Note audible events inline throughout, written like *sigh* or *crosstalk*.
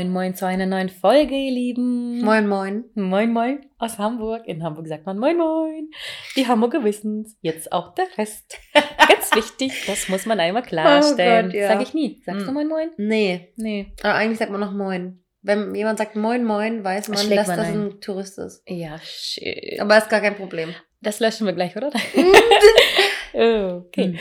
Moin, moin zu einer neuen Folge, ihr Lieben. Moin, moin. Moin, moin aus Hamburg. In Hamburg sagt man Moin, moin. Die Hamburger wissen's. Jetzt auch der Rest. *laughs* Ganz wichtig, das muss man einmal klarstellen. Oh Gott, ja. Sag ich nie. Sagst du Hm. Moin, moin? Nee, Nee. aber eigentlich sagt man noch Moin. Wenn jemand sagt Moin, Moin, weiß man, Schlägt dass man das ein. ein Tourist ist. Ja, shit. Aber ist gar kein Problem. Das löschen wir gleich, oder? *laughs* *laughs* okay.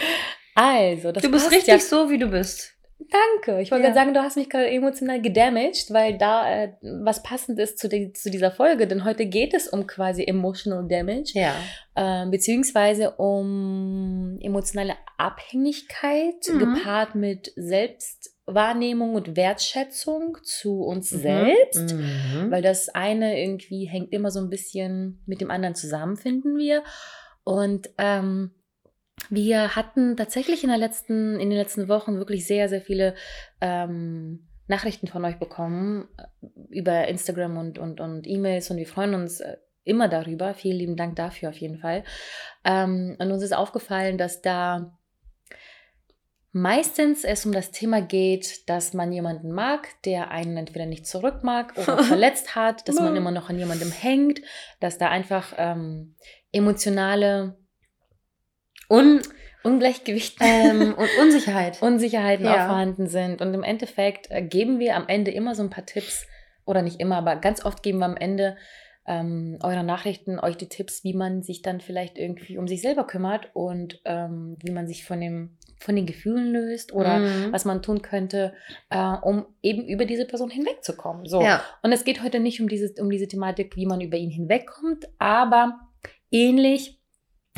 Also, das du bist richtig ja so, wie du bist. Danke. Ich wollte Ja. gerade sagen, du hast mich gerade emotional gedamaged, weil da äh, was passend ist zu, die, zu dieser Folge. Denn heute geht es um quasi emotional damage, Ja. äh, beziehungsweise um emotionale Abhängigkeit Mhm. gepaart mit Selbstwahrnehmung und Wertschätzung zu uns selbst. Mhm. Weil das eine irgendwie hängt immer so ein bisschen mit dem anderen zusammen, finden wir. Und ähm, wir hatten tatsächlich in, der letzten, in den letzten Wochen wirklich sehr, sehr viele ähm, Nachrichten von euch bekommen äh, über Instagram und, und, und E-Mails und wir freuen uns äh, immer darüber. Vielen lieben Dank dafür auf jeden Fall. Ähm, und uns ist aufgefallen, dass da meistens es um das Thema geht, dass man jemanden mag, der einen entweder nicht zurück mag oder *laughs* verletzt hat, dass man immer noch an jemandem hängt, dass da einfach ähm, emotionale Und, Ungleichgewichte ähm, *laughs* und Unsicherheit. Unsicherheiten Ja. auch vorhanden sind. Und im Endeffekt äh, geben wir am Ende immer so ein paar Tipps, oder nicht immer, aber ganz oft geben wir am Ende ähm, eurer Nachrichten euch die Tipps, wie man sich dann vielleicht irgendwie um sich selber kümmert und ähm, wie man sich von, dem, von den Gefühlen löst oder Mhm. was man tun könnte, äh, um eben über diese Person hinwegzukommen. So. Ja. Und es geht heute nicht um diese, um diese Thematik, wie man über ihn hinwegkommt, aber ähnlich,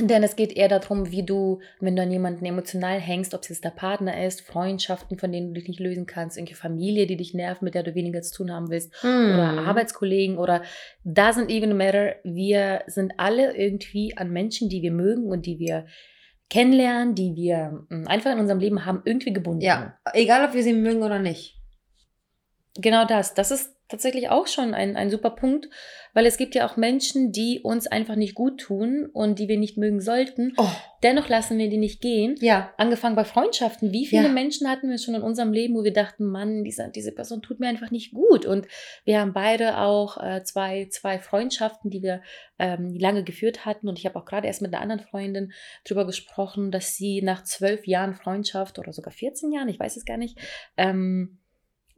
denn es geht eher darum, wie du, wenn du an jemanden emotional hängst, ob es jetzt der Partner ist, Freundschaften, von denen du dich nicht lösen kannst, irgendeine Familie, die dich nervt, mit der du weniger zu tun haben willst, oder Mhm. Arbeitskollegen oder doesn't even matter. Wir sind alle irgendwie an Menschen, die wir mögen und die wir kennenlernen, die wir mh, einfach in unserem Leben haben, irgendwie gebunden. Ja, egal ob wir sie mögen oder nicht. Genau das. Das ist tatsächlich auch schon ein, ein super Punkt, weil es gibt ja auch Menschen, die uns einfach nicht gut tun und die wir nicht mögen sollten. Oh, Dennoch lassen wir die nicht gehen. ja. Angefangen bei Freundschaften. Wie viele Ja. Menschen hatten wir schon in unserem Leben, wo wir dachten, Mann, diese, diese Person tut mir einfach nicht gut. Und wir haben beide auch äh, zwei, zwei Freundschaften, die wir ähm, lange geführt hatten. Und ich habe auch gerade erst mit einer anderen Freundin drüber gesprochen, dass sie nach zwölf Jahren Freundschaft oder sogar 14 Jahren, ich weiß es gar nicht, ähm,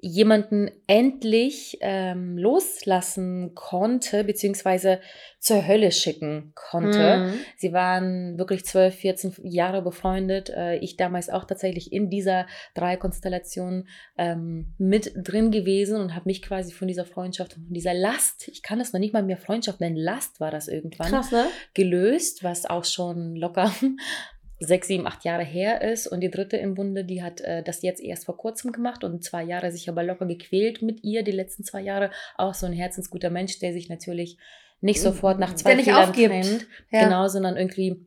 jemanden endlich ähm, loslassen konnte, beziehungsweise zur Hölle schicken konnte. Mhm. Sie waren wirklich 12, 14 Jahre befreundet. Äh, Ich damals auch tatsächlich in dieser Dreikonstellation ähm, mit drin gewesen und habe mich quasi von dieser Freundschaft, von dieser Last, ich kann das noch nicht mal mehr Freundschaft nennen, Last war das irgendwann, Krass, ne? gelöst, was auch schon locker sechs, sieben, acht Jahre her ist. Und die dritte im Bunde, die hat äh, das jetzt erst vor kurzem gemacht und zwei Jahre sich aber locker gequält mit ihr, die letzten zwei Jahre. Auch so ein herzensguter Mensch, der sich natürlich nicht sofort nach zwei aufgibt. trennt. Ja. Genau, sondern irgendwie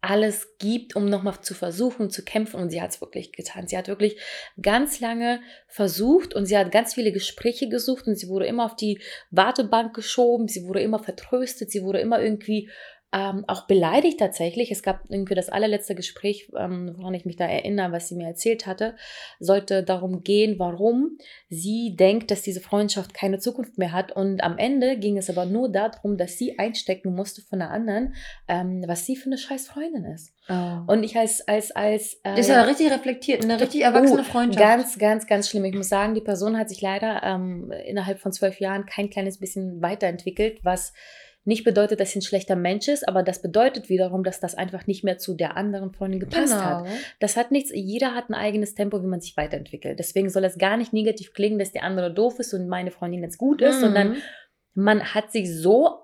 alles gibt, um nochmal zu versuchen, zu kämpfen. Und sie hat es wirklich getan. Sie hat wirklich ganz lange versucht und sie hat ganz viele Gespräche gesucht und sie wurde immer auf die Wartebank geschoben, sie wurde immer vertröstet, sie wurde immer irgendwie ähm, auch beleidigt tatsächlich. Es gab irgendwie das allerletzte Gespräch, ähm, woran ich mich da erinnere, was sie mir erzählt hatte, sollte darum gehen, warum sie denkt, dass diese Freundschaft keine Zukunft mehr hat. Und am Ende ging es aber nur darum, dass sie einstecken musste von der anderen, ähm, was sie für eine scheiß Freundin ist. Oh. Und ich als, als, als äh, Das ist ja richtig reflektiert, eine richtig erwachsene Oh, Freundschaft. Ganz, ganz, ganz schlimm. Ich muss sagen, die Person hat sich leider ähm, innerhalb von zwölf Jahren kein kleines bisschen weiterentwickelt, was nicht bedeutet, dass sie ein schlechter Mensch ist, aber das bedeutet wiederum, dass das einfach nicht mehr zu der anderen Freundin gepasst hat. genau. Das hat nichts, jeder hat ein eigenes Tempo, wie man sich weiterentwickelt. Deswegen soll es gar nicht negativ klingen, dass der andere doof ist und meine Freundin jetzt gut ist, Mhm. sondern man hat sich so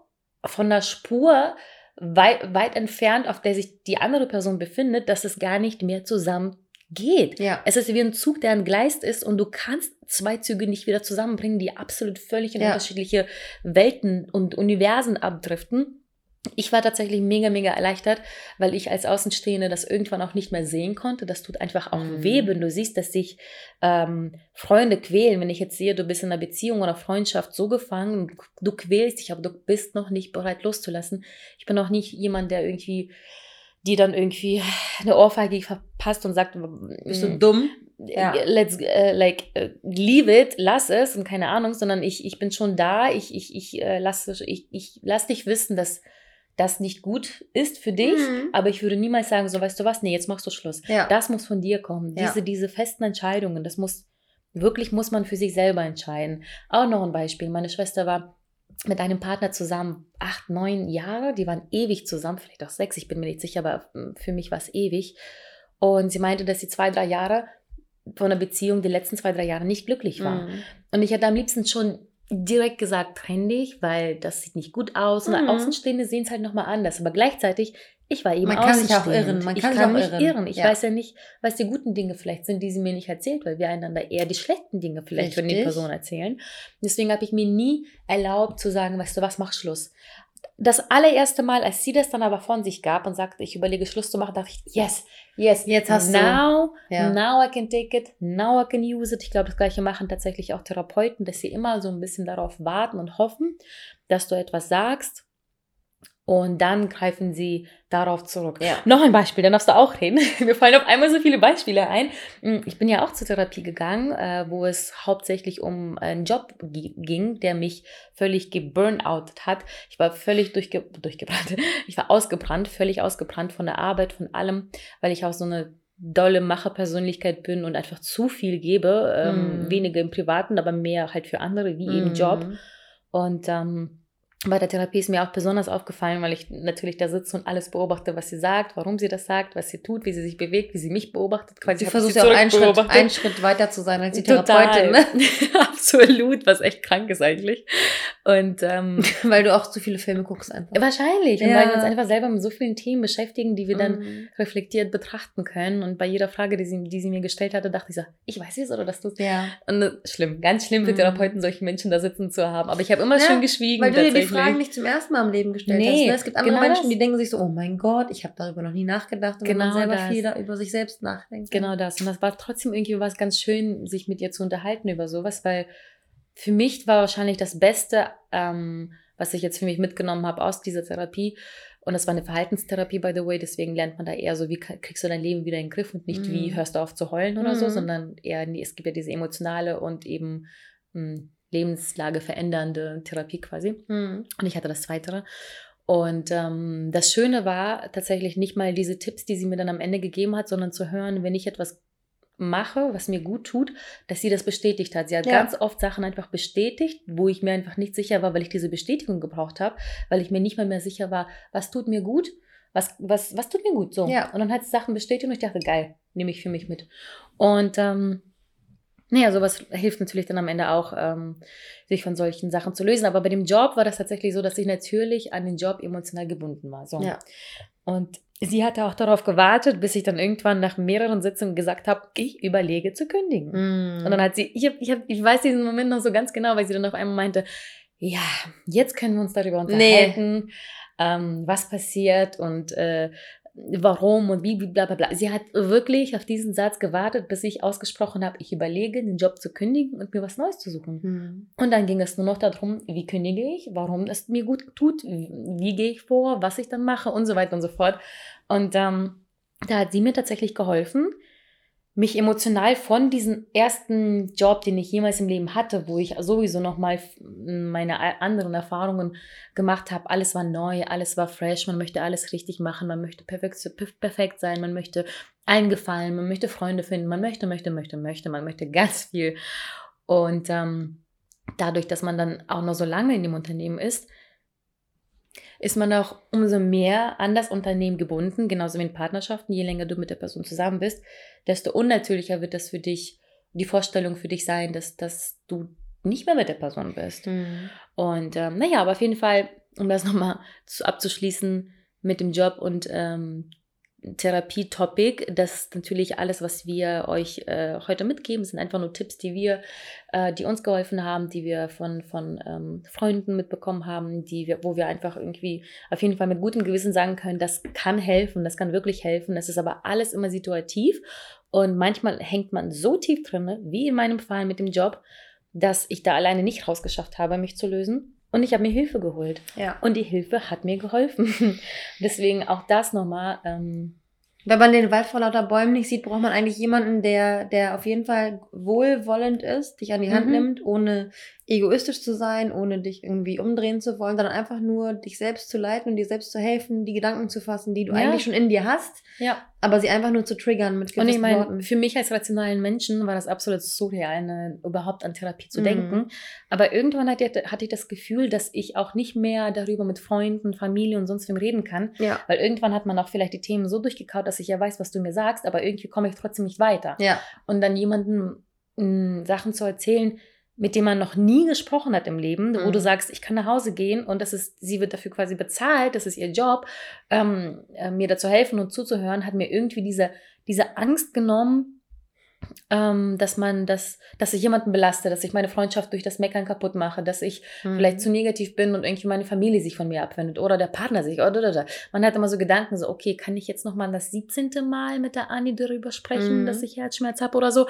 von der Spur weit, weit entfernt, auf der sich die andere Person befindet, dass es gar nicht mehr zusammen geht. Ja. Es ist wie ein Zug, der entgleist ist und du kannst zwei Züge nicht wieder zusammenbringen, die absolut völlig in Ja. unterschiedliche Welten und Universen abdriften. Ich war tatsächlich mega, mega erleichtert, weil ich als Außenstehende das irgendwann auch nicht mehr sehen konnte. Das tut einfach auch Mhm. weh, wenn du siehst, dass sich ähm, Freunde quälen. Wenn ich jetzt sehe, du bist in einer Beziehung oder Freundschaft so gefangen, du quälst dich, aber du bist noch nicht bereit loszulassen. Ich bin auch nicht jemand, der irgendwie die dann irgendwie eine Ohrfeige verpasst und sagt, Bist du mm, dumm? Ja. let's äh, like äh, leave it, lass es und keine Ahnung, sondern ich, ich bin schon da, ich, ich, ich äh, lasse ich, ich lass dich wissen, dass das nicht gut ist für dich, Mhm. aber ich würde niemals sagen, so weißt du was, nee, jetzt machst du Schluss. Ja. Das muss von dir kommen. Ja. Diese, diese festen Entscheidungen, das muss, wirklich muss man für sich selber entscheiden. Auch noch ein Beispiel. Meine Schwester war mit einem Partner zusammen acht, neun Jahre. Die waren ewig zusammen, vielleicht auch sechs, ich bin mir nicht sicher, aber mm, für mich war es ewig. Und sie meinte, dass sie zwei, drei Jahre von der Beziehung, die letzten zwei, drei Jahre nicht glücklich war. Mhm. Und ich hätte am liebsten schon direkt gesagt, trenn dich, weil das sieht nicht gut aus. Und Mhm. Außenstehende sehen es halt nochmal anders. Aber gleichzeitig, ich war eben Man kann sich auch irren, man ich kann kann, sich auch mich irren. irren. Ich Ja. weiß ja nicht, was die guten Dinge vielleicht sind, die sie mir nicht erzählt, weil wir einander eher die schlechten Dinge vielleicht von den Richtig. Personen erzählen. Deswegen habe ich mir nie erlaubt zu sagen, weißt du was, mach Schluss. Das allererste Mal, als sie das dann aber von sich gab und sagte, ich überlege Schluss zu machen, dachte ich, yes, yes, Jetzt hast du- now, Ja. now I can take it, now I can use it. Ich glaube, das Gleiche machen tatsächlich auch Therapeuten, dass sie immer so ein bisschen darauf warten und hoffen, dass du etwas sagst und dann greifen sie darauf zurück. Ja. Noch ein Beispiel, dann darfst du auch reden. *laughs* Mir fallen auf einmal so viele Beispiele ein. Mm, Ich bin ja auch zur Therapie gegangen, äh, wo es hauptsächlich um einen Job gi- ging, der mich völlig geburnoutet hat. Ich war völlig durchge durchgebrannt. *laughs* Ich war ausgebrannt, völlig ausgebrannt von der Arbeit, von allem, weil ich auch so eine dolle Macherpersönlichkeit bin und einfach zu viel gebe. Ähm, Mhm. Weniger im Privaten, aber mehr halt für andere, wie eben Job. Mhm. Und ähm, bei der Therapie ist mir auch besonders aufgefallen, weil ich natürlich da sitze und alles beobachte, was sie sagt, warum sie das sagt, was sie tut, wie sie sich bewegt, wie sie mich beobachtet. Quasi Sie versucht ja auch einen Schritt, einen Schritt weiter zu sein als die. Therapeutin, ne? *laughs* Absolut, was echt krank ist eigentlich. Und ähm, *laughs* weil du auch zu viele Filme guckst einfach. wahrscheinlich, und Ja. weil wir uns einfach selber mit so vielen Themen beschäftigen, die wir dann Mhm. reflektiert betrachten können. Und bei jeder Frage, die sie, die sie mir gestellt hatte, dachte ich so, ich weiß es oder das tust Ja. Und äh, schlimm, ganz schlimm für Mhm. Therapeuten, solche Menschen da sitzen zu haben. Aber ich habe immer Ja, schön geschwiegen. Weil du dir die. Fragen nicht zum ersten Mal im Leben gestellt Nee, hast. Ne? Es gibt andere genau Menschen, das. die denken sich so, oh mein Gott, ich habe darüber noch nie nachgedacht. Und wenn man Genau selber das. viel da über sich selbst nachdenkt. Genau das. Und das war trotzdem irgendwie was ganz schön, sich mit ihr zu unterhalten über sowas, weil für mich war wahrscheinlich das Beste, ähm, was ich jetzt für mich mitgenommen habe aus dieser Therapie. Und das war eine Verhaltenstherapie, by the way. Deswegen lernt man da eher so, wie kriegst du dein Leben wieder in den Griff und nicht, Mhm. wie hörst du auf zu heulen oder so, Mhm. sondern eher, es gibt ja diese emotionale und eben mh, Lebenslage verändernde Therapie quasi. Mhm. Und ich hatte das Zweitere. Und ähm, das Schöne war tatsächlich nicht mal diese Tipps, die sie mir dann am Ende gegeben hat, sondern zu hören, wenn ich etwas mache, was mir gut tut, dass sie das bestätigt hat. Sie hat Ja. ganz oft Sachen einfach bestätigt, wo ich mir einfach nicht sicher war, weil ich diese Bestätigung gebraucht habe, weil ich mir nicht mal mehr sicher war, was tut mir gut, was, was, was tut mir gut so. Ja. Und dann hat sie Sachen bestätigt und ich dachte, geil, nehme ich für mich mit. Und ähm, naja, sowas hilft natürlich dann am Ende auch, ähm, sich von solchen Sachen zu lösen. Aber bei dem Job war das tatsächlich so, dass ich natürlich an den Job emotional gebunden war. So. Ja. Und sie hatte auch darauf gewartet, bis ich dann irgendwann nach mehreren Sitzungen gesagt habe, ich überlege zu kündigen. Mhm. Und dann hat sie, ich, hab, ich, hab, ich weiß diesen Moment noch so ganz genau, weil sie dann auf einmal meinte, ja, jetzt können wir uns darüber unterhalten, ähm, was passiert und äh, warum und wie, bla bla bla. Sie hat wirklich auf diesen Satz gewartet, bis ich ausgesprochen habe, ich überlege, den Job zu kündigen und mir was Neues zu suchen. Mhm. Und dann ging es nur noch darum, wie kündige ich, warum es mir gut tut, wie, wie gehe ich vor, was ich dann mache und so weiter und so fort. Und ähm, da hat sie mir tatsächlich geholfen, mich emotional von diesem ersten Job, den ich jemals im Leben hatte, wo ich sowieso nochmal meine anderen Erfahrungen gemacht habe. Alles war neu, alles war fresh, man möchte alles richtig machen, man möchte perfekt, perf- perfekt sein, man möchte eingefallen, man möchte Freunde finden, man möchte, möchte, möchte, möchte, man möchte ganz viel. Und ähm, dadurch, dass man dann auch noch so lange in dem Unternehmen ist, ist man auch umso mehr an das Unternehmen gebunden, genauso wie in Partnerschaften. Je länger du mit der Person zusammen bist, desto unnatürlicher wird das für dich, die Vorstellung für dich sein, dass, dass du nicht mehr mit der Person bist. Mhm. Und ähm, naja, aber auf jeden Fall, um das nochmal zu, abzuschließen mit dem Job und ähm, Therapie-Topic. Das ist natürlich alles, was wir euch äh, heute mitgeben, sind einfach nur Tipps, die wir, äh, die uns geholfen haben, die wir von, von ähm, Freunden mitbekommen haben, die wir, wo wir einfach irgendwie auf jeden Fall mit gutem Gewissen sagen können, das kann helfen, das kann wirklich helfen. Das ist aber alles immer situativ und manchmal hängt man so tief drin, wie in meinem Fall mit dem Job, dass ich da alleine nicht rausgeschafft habe, mich zu lösen. Und ich habe mir Hilfe geholt. Ja. Und die Hilfe hat mir geholfen. *laughs* Deswegen auch das nochmal. Ähm, Wenn man den Wald vor lauter Bäumen nicht sieht, braucht man eigentlich jemanden, der, der auf jeden Fall wohlwollend ist, dich an die Hand Mhm. nimmt, ohne egoistisch zu sein, ohne dich irgendwie umdrehen zu wollen, sondern einfach nur dich selbst zu leiten und dir selbst zu helfen, die Gedanken zu fassen, die du Ja. eigentlich schon in dir hast, ja. aber sie einfach nur zu triggern mit Und gewissen ich meine, Worten. für mich als rationalen Menschen war das absolut surreal, eine, überhaupt an Therapie zu Mhm. denken. Aber irgendwann hatte, hatte ich das Gefühl, dass ich auch nicht mehr darüber mit Freunden, Familie und sonst wem reden kann. Ja. Weil irgendwann hat man auch vielleicht die Themen so durchgekaut, dass ich ja weiß, was du mir sagst, aber irgendwie komme ich trotzdem nicht weiter. Ja. Und dann jemandem mh, Sachen zu erzählen, mit dem man noch nie gesprochen hat im Leben, wo Mhm. du sagst, ich kann nach Hause gehen und das ist, sie wird dafür quasi bezahlt, das ist ihr Job, ähm, äh, mir dazu helfen und zuzuhören, hat mir irgendwie diese, diese Angst genommen, ähm, dass man das, dass ich jemanden belaste, dass ich meine Freundschaft durch das Meckern kaputt mache, dass ich Mhm. vielleicht zu negativ bin und irgendwie meine Familie sich von mir abwendet oder der Partner sich oder, oder, oder. Man hat immer so Gedanken, so, okay, kann ich jetzt nochmal das 17. Mal mit der Anni darüber sprechen, Mhm. dass ich Herzschmerz habe oder so.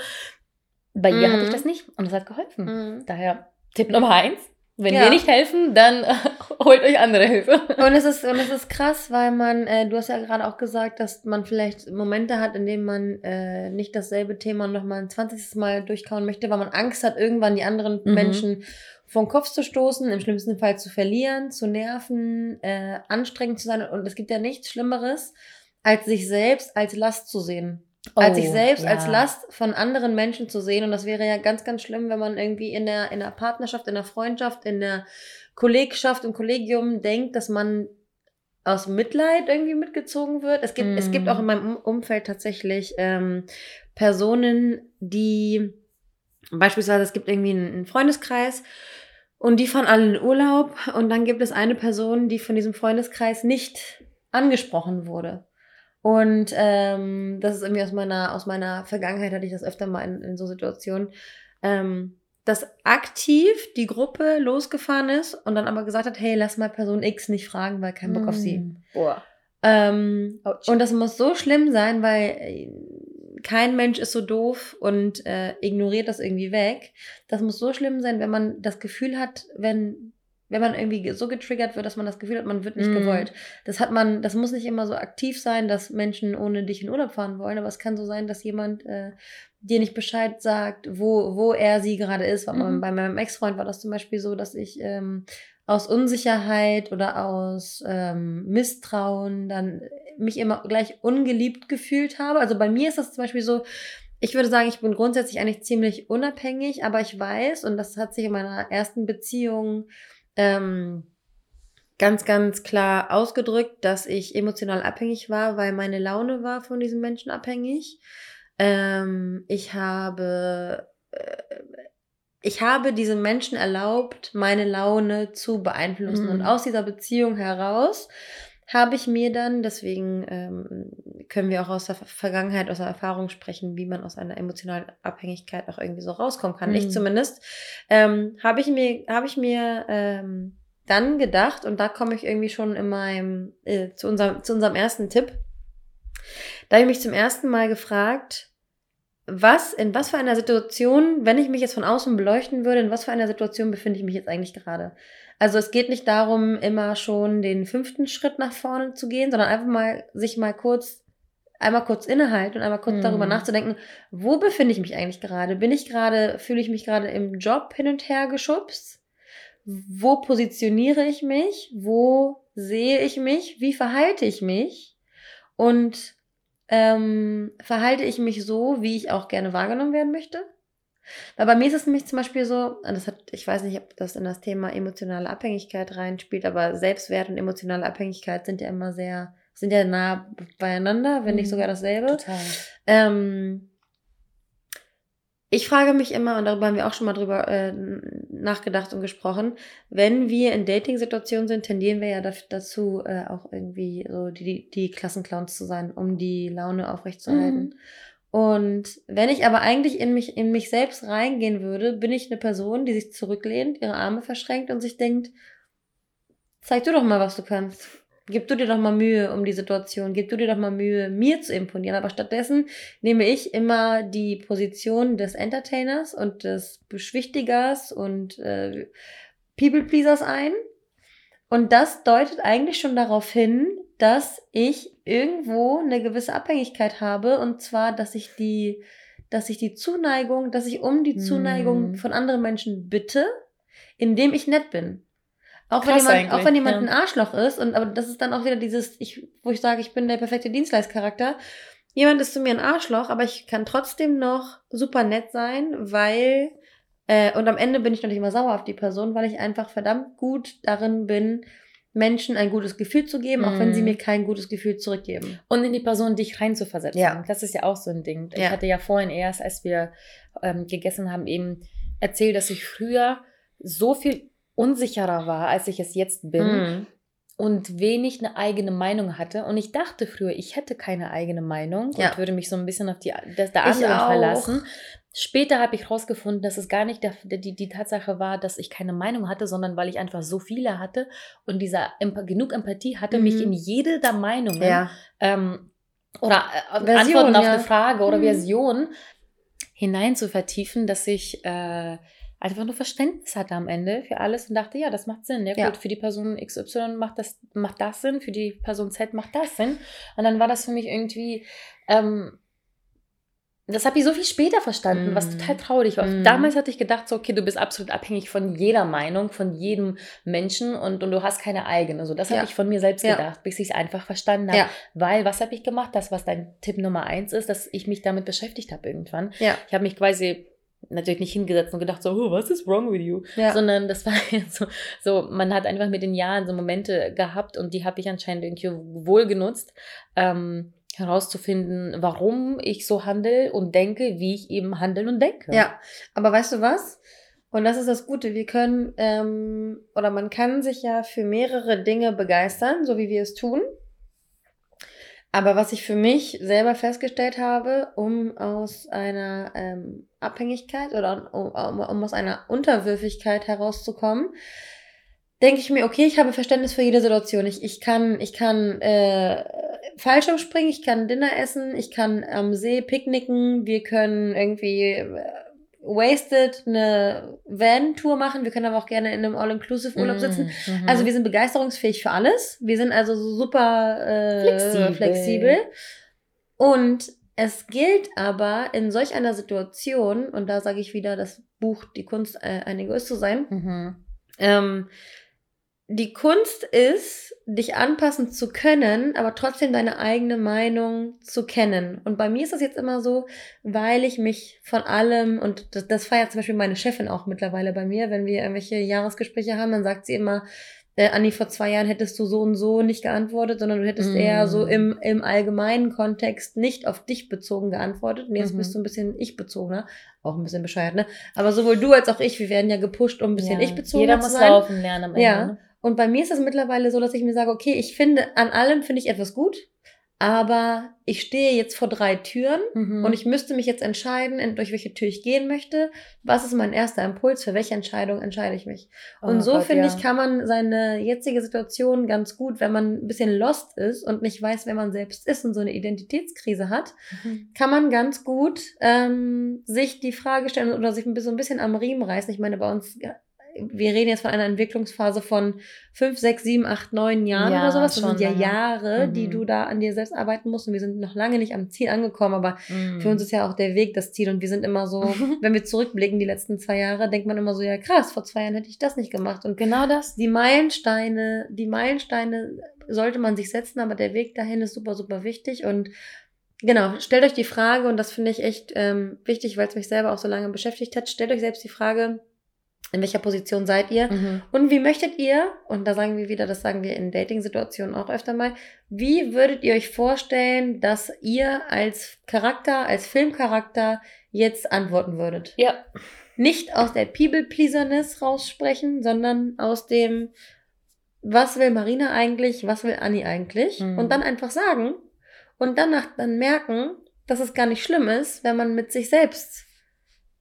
Bei ihr hatte ich Mhm. das nicht und es hat geholfen. Mhm. Daher Tipp Nummer eins, wenn Ja. wir nicht helfen, dann äh, *laughs* holt euch andere Hilfe. Und es ist, und es ist krass, weil man, äh, du hast ja gerade auch gesagt, dass man vielleicht Momente hat, in denen man äh, nicht dasselbe Thema nochmal ein 20. Mal durchkauen möchte, weil man Angst hat, irgendwann die anderen Mhm. Menschen vom Kopf zu stoßen, im schlimmsten Fall zu verlieren, zu nerven, äh, anstrengend zu sein. Und es gibt ja nichts Schlimmeres, als sich selbst als Last zu sehen. Als sich Oh, selbst ja. als Last von anderen Menschen zu sehen. Und das wäre ja ganz, ganz schlimm, wenn man irgendwie in der, in der Partnerschaft, in der Freundschaft, in der Kollegschaft, im Kollegium denkt, dass man aus Mitleid irgendwie mitgezogen wird. Es gibt, es gibt Mm. auch in meinem Um- Umfeld tatsächlich ähm, Personen, die beispielsweise, es gibt irgendwie einen, Freundeskreis und die fahren alle in Urlaub und dann gibt es eine Person, die von diesem Freundeskreis nicht angesprochen wurde. Und ähm, das ist irgendwie aus meiner, aus meiner Vergangenheit, hatte ich das öfter mal in, in so Situationen, ähm, dass aktiv die Gruppe losgefahren ist und dann aber gesagt hat, hey, lass mal Person X nicht fragen, weil kein Bock auf sie. Mm. Boah. Ähm, und das muss so schlimm sein, weil äh, kein Mensch ist so doof und äh, ignoriert das irgendwie weg. Das muss so schlimm sein, wenn man das Gefühl hat, wenn, wenn man irgendwie ge- so getriggert wird, dass man das Gefühl hat, man wird nicht Mm. gewollt. Das hat man, das muss nicht immer so aktiv sein, dass Menschen ohne dich in Urlaub fahren wollen, aber es kann so sein, dass jemand äh, dir nicht Bescheid sagt, wo, wo er sie gerade ist. Mhm. Bei meinem Ex-Freund war das zum Beispiel so, dass ich ähm, aus Unsicherheit oder aus ähm, Misstrauen dann mich immer gleich ungeliebt gefühlt habe. Also bei mir ist das zum Beispiel so, ich würde sagen, ich bin grundsätzlich eigentlich ziemlich unabhängig, aber ich weiß, und das hat sich in meiner ersten Beziehung ähm, ganz, ganz klar ausgedrückt, dass ich emotional abhängig war, weil meine Laune war von diesem Menschen abhängig. Ähm, ich habe äh, ich habe diesem Menschen erlaubt, meine Laune zu beeinflussen. Mhm. Und aus dieser Beziehung heraus habe ich mir dann, deswegen ähm, können wir auch aus der Ver- Vergangenheit, aus der Erfahrung sprechen, wie man aus einer emotionalen Abhängigkeit auch irgendwie so rauskommen kann. Mhm. Ich zumindest, ähm, habe ich mir, habe ich mir ähm, dann gedacht, und da komme ich irgendwie schon in meinem, äh, zu, unserem, zu unserem ersten Tipp, da habe ich mich zum ersten Mal gefragt, was, in was für einer Situation, wenn ich mich jetzt von außen beleuchten würde, in was für einer Situation befinde ich mich jetzt eigentlich gerade? Also es geht nicht darum, immer schon den fünften Schritt nach vorne zu gehen, sondern einfach mal sich mal kurz, einmal kurz innehalten und einmal kurz Mhm. darüber nachzudenken, wo befinde ich mich eigentlich gerade? Bin ich gerade, fühle ich mich gerade im Job hin und her geschubst? Wo positioniere ich mich? Wo sehe ich mich? Wie verhalte ich mich? Und ähm, verhalte ich mich so, wie ich auch gerne wahrgenommen werden möchte? Weil bei mir ist es nämlich zum Beispiel so, und das hat, ich weiß nicht, ob das in das Thema emotionale Abhängigkeit reinspielt, aber Selbstwert und emotionale Abhängigkeit sind ja immer sehr, sind ja nah beieinander, wenn nicht Mhm. sogar dasselbe. Total. Ähm, ich frage mich immer, und darüber haben wir auch schon mal drüber äh, nachgedacht und gesprochen, wenn wir in Dating-Situationen sind, tendieren wir ja dazu, äh, auch irgendwie so die, die Klassenclowns zu sein, um die Laune aufrechtzuerhalten. Mhm. Und wenn ich aber eigentlich in mich, in mich selbst reingehen würde, bin ich eine Person, die sich zurücklehnt, ihre Arme verschränkt und sich denkt, zeig du doch mal, was du kannst. Gib du dir doch mal Mühe um die Situation, gib du dir doch mal Mühe, mir zu imponieren. Aber stattdessen nehme ich immer die Position des Entertainers und des Beschwichtigers und äh, People-Pleasers ein. Und das deutet eigentlich schon darauf hin, dass ich irgendwo eine gewisse Abhängigkeit habe. Und zwar, dass ich die, dass ich die Zuneigung, dass ich um die Zuneigung hm. von anderen Menschen bitte, indem ich nett bin. Auch wenn, jemand, auch wenn jemand ja. ein Arschloch ist, und aber das ist dann auch wieder dieses, ich, wo ich sage, ich bin der perfekte Dienstleistcharakter. Jemand ist zu mir ein Arschloch, aber ich kann trotzdem noch super nett sein, weil, äh, und am Ende bin ich noch nicht immer sauer auf die Person, weil ich einfach verdammt gut darin bin, Menschen ein gutes Gefühl zu geben, mm. auch wenn sie mhm. mir kein gutes Gefühl zurückgeben. Und in die Person dich reinzuversetzen. Ja. Das ist ja auch so ein Ding. Ich ja. hatte ja vorhin erst, als wir ähm, gegessen haben, eben erzählt, dass ich früher so viel unsicherer war, als ich es jetzt bin. Mm. Und wenig eine eigene Meinung hatte. Und ich dachte früher, ich hätte keine eigene Meinung ja. und würde mich so ein bisschen auf die das der anderen verlassen. Später habe ich herausgefunden, dass es gar nicht der, die, die Tatsache war, dass ich keine Meinung hatte, sondern weil ich einfach so viele hatte und dieser genug Empathie hatte, mhm. mich in jede der Meinungen ja. ähm, oder äh, Version, Antworten auf ja. eine Frage oder mhm. Version hinein zu vertiefen, dass ich äh, einfach nur Verständnis hatte am Ende für alles und dachte, ja, das macht Sinn. Ja, gut, ja. für die Person XY macht das, macht das Sinn, für die Person Z macht das Sinn. Und dann war das für mich irgendwie, ähm, das habe ich so viel später verstanden, mm. was total traurig war. Mm. Damals hatte ich gedacht, so, okay, du bist absolut abhängig von jeder Meinung, von jedem Menschen und, und du hast keine eigene. So, das ja. habe ich von mir selbst ja. gedacht, bis ich es einfach verstanden habe. Ja. Weil, was habe ich gemacht? Das, was dein Tipp Nummer eins ist, dass ich mich damit beschäftigt habe irgendwann. Ich habe mich quasi natürlich nicht hingesetzt und gedacht so, oh, was ist wrong with you? Ja. Sondern das war *laughs* so, so, man hat einfach mit den Jahren so Momente gehabt und die habe ich anscheinend irgendwie wohl genutzt, ähm, herauszufinden, warum ich so handle und denke, wie ich eben handle und denke. Ja, aber weißt du was? Und das ist das Gute, wir können, ähm, oder man kann sich ja für mehrere Dinge begeistern, so wie wir es tun. Aber was ich für mich selber festgestellt habe, um aus einer ähm, Abhängigkeit oder um, um, um aus einer Unterwürfigkeit herauszukommen, denke ich mir, okay, ich habe Verständnis für jede Situation. Ich, ich kann, ich kann äh, Fallschirm springen, ich kann Dinner essen, ich kann am See picknicken, wir können irgendwie äh, wasted eine Van-Tour machen. Wir können aber auch gerne in einem All-Inclusive-Urlaub sitzen. Mm, also wir sind begeisterungsfähig für alles. Wir sind also super äh, flexibel. flexibel. Und es gilt aber in solch einer Situation, und da sage ich wieder, das Buch Die Kunst, äh, ein Egoist zu sein, mhm. ähm, die Kunst ist, dich anpassen zu können, aber trotzdem deine eigene Meinung zu kennen. Und bei mir ist das jetzt immer so, weil ich mich von allem, und das, das feiert zum Beispiel meine Chefin auch mittlerweile bei mir, wenn wir irgendwelche Jahresgespräche haben, dann sagt sie immer, äh, Anni, vor zwei Jahren hättest du so und so nicht geantwortet, sondern du hättest mm. eher so im, im allgemeinen Kontext nicht auf dich bezogen geantwortet. Und jetzt mhm. bist du ein bisschen ich-bezogener. Auch ein bisschen bescheuert, ne? Aber sowohl du als auch ich, wir werden ja gepusht, um ein bisschen ja. ich-bezogener zu sein. Jeder muss laufen lernen am Ende. Ja. Ne? Und bei mir ist es mittlerweile so, dass ich mir sage, okay, ich finde, an allem finde ich etwas gut, aber ich stehe jetzt vor drei Türen mhm. und ich müsste mich jetzt entscheiden, durch welche Tür ich gehen möchte. Was ist mein erster Impuls? Für welche Entscheidung entscheide ich mich? Oh und so finde ja. ich, kann man seine jetzige Situation ganz gut, wenn man ein bisschen lost ist und nicht weiß, wer man selbst ist und so eine Identitätskrise hat, mhm. kann man ganz gut ähm, sich die Frage stellen oder sich so ein bisschen am Riemen reißen. Ich meine, bei uns wir reden jetzt von einer Entwicklungsphase von fünf, sechs, sieben, acht, neun Jahren ja, oder sowas. Das sind ja lange. Jahre, mhm. die du da an dir selbst arbeiten musst. Und wir sind noch lange nicht am Ziel angekommen, aber mhm. für uns ist ja auch der Weg das Ziel. Und wir sind immer so, *laughs* wenn wir zurückblicken, die letzten zwei Jahre, denkt man immer so, ja krass, vor zwei Jahren hätte ich das nicht gemacht. Und genau das, die Meilensteine, die Meilensteine sollte man sich setzen, aber der Weg dahin ist super, super wichtig. Und Genau, stellt euch die Frage, und das finde ich echt ähm, wichtig, weil es mich selber auch so lange beschäftigt hat, stellt euch selbst die Frage, In welcher Position seid ihr? Mhm. Und wie möchtet ihr, und da sagen wir wieder, das sagen wir in Dating-Situationen auch öfter mal, wie würdet ihr euch vorstellen, dass ihr als Charakter, als Filmcharakter jetzt antworten würdet? Ja. Nicht aus der People-Pleaserness raussprechen, sondern aus dem, was will Marina eigentlich, was will Anni eigentlich? Mhm. Und dann einfach sagen und danach dann merken, dass es gar nicht schlimm ist, wenn man mit sich selbst,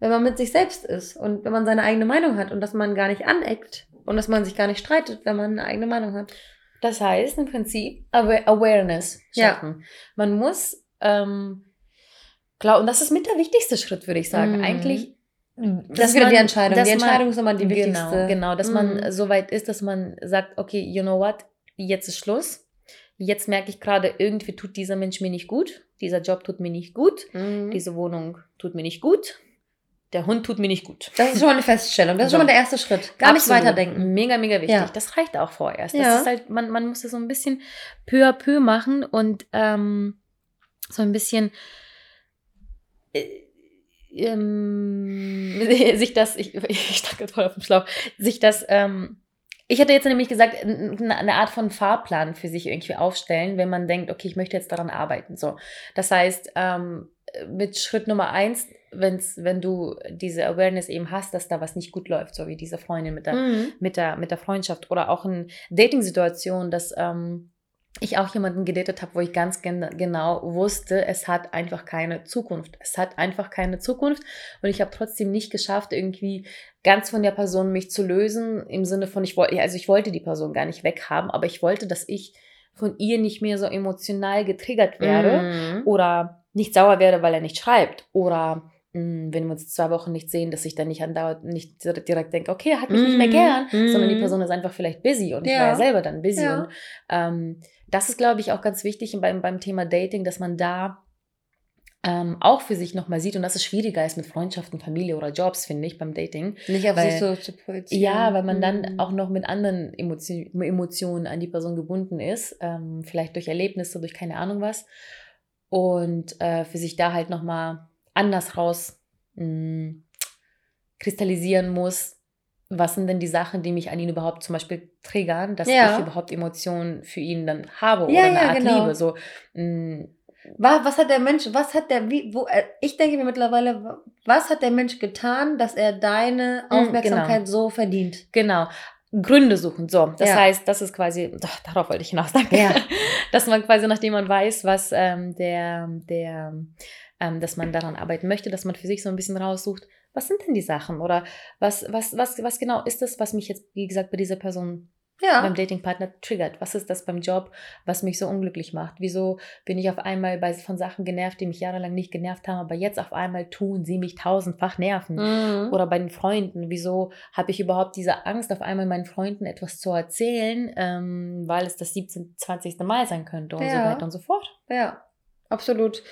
wenn man mit sich selbst ist und wenn man seine eigene Meinung hat und dass man gar nicht aneckt und dass man sich gar nicht streitet, wenn man eine eigene Meinung hat. Das heißt im Prinzip Awa- Awareness Ja. schaffen. Man muss, ähm, glaub, und das ist mit der wichtigste Schritt, würde ich sagen. Mhm. Eigentlich. Das ist wieder die Entscheidung. Die Entscheidung ist immer die genau, wichtigste. Genau, dass Mhm. man so weit ist, dass man sagt, okay, you know what, jetzt ist Schluss. Jetzt merke ich gerade, irgendwie tut dieser Mensch mir nicht gut. Dieser Job tut mir nicht gut. Mhm. Diese Wohnung tut mir nicht gut. Der Hund tut mir nicht gut. Das ist schon mal eine Feststellung. Das ist So. schon mal der erste Schritt. Gar Absolut. nicht weiterdenken. Mega, mega wichtig. Ja. Das reicht auch vorerst. Das Ja. ist halt, man, man muss das so ein bisschen peu à peu machen und ähm, so ein bisschen äh, ähm, *laughs* sich das, ich, *laughs* ich stand gerade voll auf dem Schlauch, sich das, ähm, ich hätte jetzt nämlich gesagt, eine Art von Fahrplan für sich irgendwie aufstellen, wenn man denkt, okay, ich möchte jetzt daran arbeiten. So, das heißt, ähm, mit Schritt Nummer eins, wenn's, wenn du diese Awareness eben hast, dass da was nicht gut läuft, so wie diese Freundin mit der, Mhm. mit der, mit der Freundschaft oder auch in Dating-Situationen, dass ähm, ich auch jemanden gedatet habe, wo ich ganz gen genau wusste, es hat einfach keine Zukunft. Es hat einfach keine Zukunft und ich habe trotzdem nicht geschafft, irgendwie ganz von der Person mich zu lösen, im Sinne von, ich wollte, also ich wollte die Person gar nicht weghaben, aber ich wollte, dass ich von ihr nicht mehr so emotional getriggert werde Mhm. oder nicht sauer werde, weil er nicht schreibt oder wenn wir uns zwei Wochen nicht sehen, dass ich dann nicht andauernd nicht direkt denke, okay, er hat mich nicht mehr Mhm. gern, Mhm. sondern die Person ist einfach vielleicht busy und ich Ja. war ja selber dann busy. Ja. Und ähm, das ist, glaube ich, auch ganz wichtig beim, beim Thema Dating, dass man da ähm, auch für sich nochmal sieht und dass es schwieriger ist mit Freundschaften, Familie oder Jobs, finde ich, beim Dating. Nicht auf Weil- sich so zu projizieren. Ja, weil man dann Mhm. auch noch mit anderen Emotio Emotionen an die Person gebunden ist, ähm, vielleicht durch Erlebnisse, durch keine Ahnung was. Und äh, für sich da halt nochmal anders raus mh, kristallisieren muss, was sind denn die Sachen, die mich an ihn überhaupt zum Beispiel triggern, dass Ja. ich überhaupt Emotionen für ihn dann habe Ja, oder eine ja, Art genau. Liebe. So, mh, Was, was hat der Mensch, was hat der, wie, wo, äh, ich denke mir mittlerweile, was hat der Mensch getan, dass er deine Mm, Aufmerksamkeit so verdient? Genau. Gründe suchen. So, das Ja. heißt, das ist quasi, doch, darauf wollte ich hinaus, danke. Ja. *laughs* Dass man quasi, nachdem man weiß, was ähm, der, der, ähm, dass man daran arbeiten möchte, dass man für sich so ein bisschen raussucht, was sind denn die Sachen? Oder was, was, was, was genau ist das, was mich jetzt, wie gesagt, bei dieser Person Ja. beim Datingpartner triggert? Was ist das beim Job, was mich so unglücklich macht? Wieso bin ich auf einmal bei, von Sachen genervt, die mich jahrelang nicht genervt haben, aber jetzt auf einmal tun sie mich tausendfach nerven? Mhm. Oder bei den Freunden, wieso habe ich überhaupt diese Angst, auf einmal meinen Freunden etwas zu erzählen, ähm, weil es das 17., 20. Mal sein könnte und so Ja. weiter und so fort. Ja, absolut.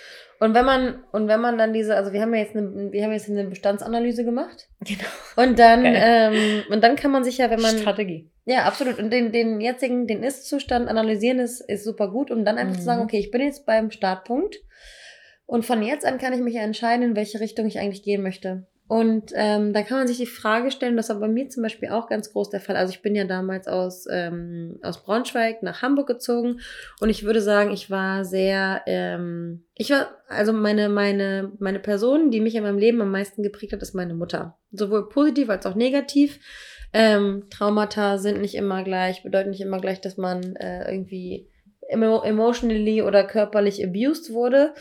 Und wenn man, und wenn man dann diese, also wir haben ja jetzt eine, wir haben jetzt eine Bestandsanalyse gemacht. Genau. Und dann, ähm, und dann kann man sich ja, wenn man, Strategie. ja, absolut. Und den, den jetzigen, den Ist-Zustand analysieren ist, ist super gut, um dann einfach zu sagen, Mhm. okay, ich bin jetzt beim Startpunkt. Und von jetzt an kann ich mich ja entscheiden, in welche Richtung ich eigentlich gehen möchte. Und ähm, da kann man sich die Frage stellen, das war bei mir zum Beispiel auch ganz groß der Fall. Also ich bin ja damals aus, ähm, aus Braunschweig nach Hamburg gezogen und ich würde sagen, ich war sehr, ähm, ich war, also meine, meine, meine Person, die mich in meinem Leben am meisten geprägt hat, ist meine Mutter. Sowohl positiv als auch negativ. Ähm, Traumata sind nicht immer gleich, bedeuten nicht immer gleich, dass man äh, irgendwie emo emotionally oder körperlich abused wurde.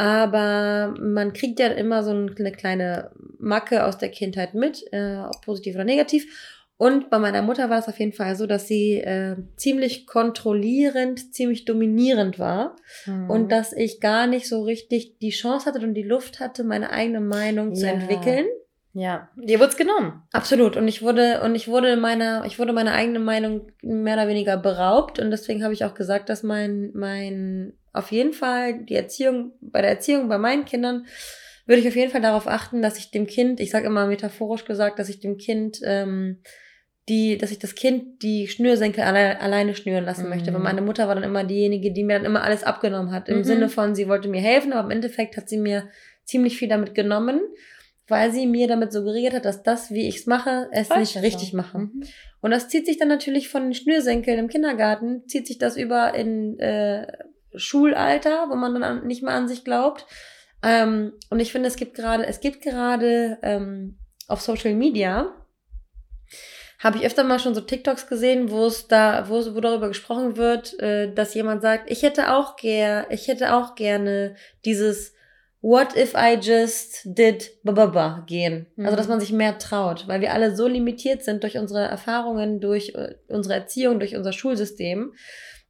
Aber man kriegt ja immer so eine kleine Macke aus der Kindheit mit, äh, ob positiv oder negativ. Und bei meiner Mutter war es auf jeden Fall so, dass sie äh, ziemlich kontrollierend, ziemlich dominierend war Mhm. und dass ich gar nicht so richtig die Chance hatte und die Luft hatte, meine eigene Meinung zu Ja. entwickeln. ja, dir wird's genommen. Absolut. Und ich wurde, und ich wurde meiner, ich wurde meiner eigenen Meinung mehr oder weniger beraubt. Und deswegen habe ich auch gesagt, dass mein, mein, auf jeden Fall die Erziehung, bei der Erziehung bei meinen Kindern würde ich auf jeden Fall darauf achten, dass ich dem Kind, ich sage immer metaphorisch gesagt, dass ich dem Kind, ähm, die, dass ich das Kind die Schnürsenkel alle, alleine schnüren lassen möchte. Mhm. Weil meine Mutter war dann immer diejenige, die mir dann immer alles abgenommen hat. Im Mhm. Sinne von, sie wollte mir helfen, aber im Endeffekt hat sie mir ziemlich viel damit genommen weil sie mir damit suggeriert hat, dass das, wie ich es mache, es Falsch nicht richtig ist. mache. Mhm. Und das zieht sich dann natürlich von den Schnürsenkeln im Kindergarten, zieht sich das über in äh, Schulalter, wo man dann an, nicht mehr an sich glaubt. Ähm, und ich finde, es gibt gerade, es gibt gerade ähm, auf Social Media, habe ich öfter mal schon so TikToks gesehen, wo es da, wo, wo darüber gesprochen wird, äh, dass jemand sagt, ich hätte auch ger, ich hätte auch gerne dieses What if I just did bababa gehen. Also, Mhm. dass man sich mehr traut, weil wir alle so limitiert sind durch unsere Erfahrungen, durch äh, unsere Erziehung, durch unser Schulsystem,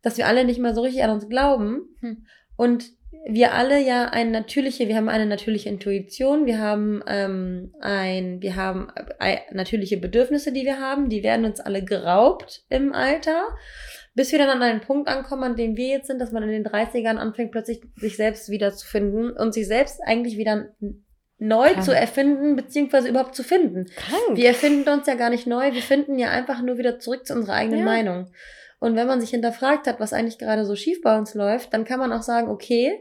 dass wir alle nicht mehr so richtig an uns glauben. Hm. Und wir alle ja eine natürliche, wir haben eine natürliche Intuition, wir haben ähm, ein, wir haben äh, natürliche Bedürfnisse, die wir haben, die werden uns alle geraubt im Alter, bis wir dann an einen Punkt ankommen, an dem wir jetzt sind, dass man in den 30ern anfängt, plötzlich sich selbst wiederzufinden und sich selbst eigentlich wieder neu Krank. zu erfinden, beziehungsweise überhaupt zu finden. Krank. Wir erfinden uns ja gar nicht neu, wir finden ja einfach nur wieder zurück zu unserer eigenen Ja. Meinung. Und wenn man sich hinterfragt hat, was eigentlich gerade so schief bei uns läuft, dann kann man auch sagen, okay,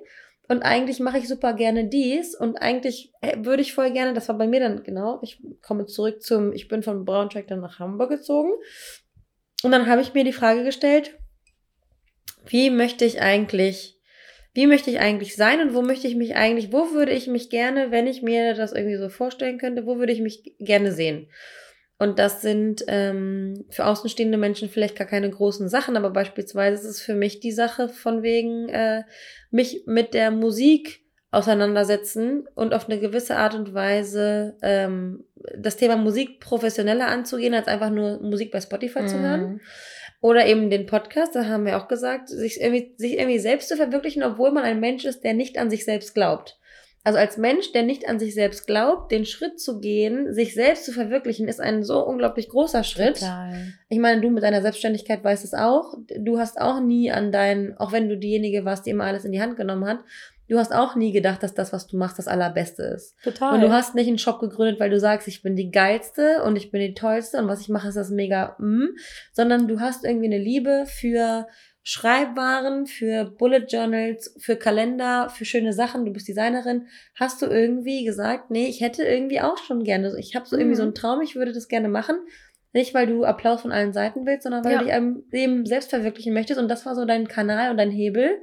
und eigentlich mache ich super gerne dies und eigentlich äh, würde ich voll gerne, das war bei mir dann genau, ich komme zurück zum, ich bin von Braunschweig dann nach Hamburg gezogen und dann habe ich mir die Frage gestellt, wie möchte ich eigentlich, wie möchte ich eigentlich sein und wo möchte ich mich eigentlich, wo würde ich mich gerne, wenn ich mir das irgendwie so vorstellen könnte, wo würde ich mich gerne sehen? Und das sind ähm, für außenstehende Menschen vielleicht gar keine großen Sachen, aber beispielsweise ist es für mich die Sache von wegen äh, mich mit der Musik auseinandersetzen und auf eine gewisse Art und Weise ähm, das Thema Musik professioneller anzugehen, als einfach nur Musik bei Spotify zu hören. Mhm. Oder eben den Podcast, da haben wir auch gesagt, sich irgendwie, sich irgendwie selbst zu verwirklichen, obwohl man ein Mensch ist, der nicht an sich selbst glaubt. Also als Mensch, der nicht an sich selbst glaubt, den Schritt zu gehen, sich selbst zu verwirklichen, ist ein so unglaublich großer Schritt. Total. Ich meine, du mit deiner Selbstständigkeit weißt es auch. Du hast auch nie an deinen, auch wenn du diejenige warst, die immer alles in die Hand genommen hat, du hast auch nie gedacht, dass das, was du machst, das Allerbeste ist. Total. Und du hast nicht einen Shop gegründet, weil du sagst, ich bin die geilste und ich bin die tollste und was ich mache, ist das mega, mm, sondern du hast irgendwie eine Liebe für Schreibwaren, für Bullet Journals, für Kalender, für schöne Sachen. Du bist Designerin. Hast du irgendwie gesagt, nee, ich hätte irgendwie auch schon gerne, ich habe so irgendwie Mhm. so einen Traum, ich würde das gerne machen. Nicht, weil du Applaus von allen Seiten willst, sondern weil Ja. du dich einem eben selbst verwirklichen möchtest. Und das war so dein Kanal und dein Hebel,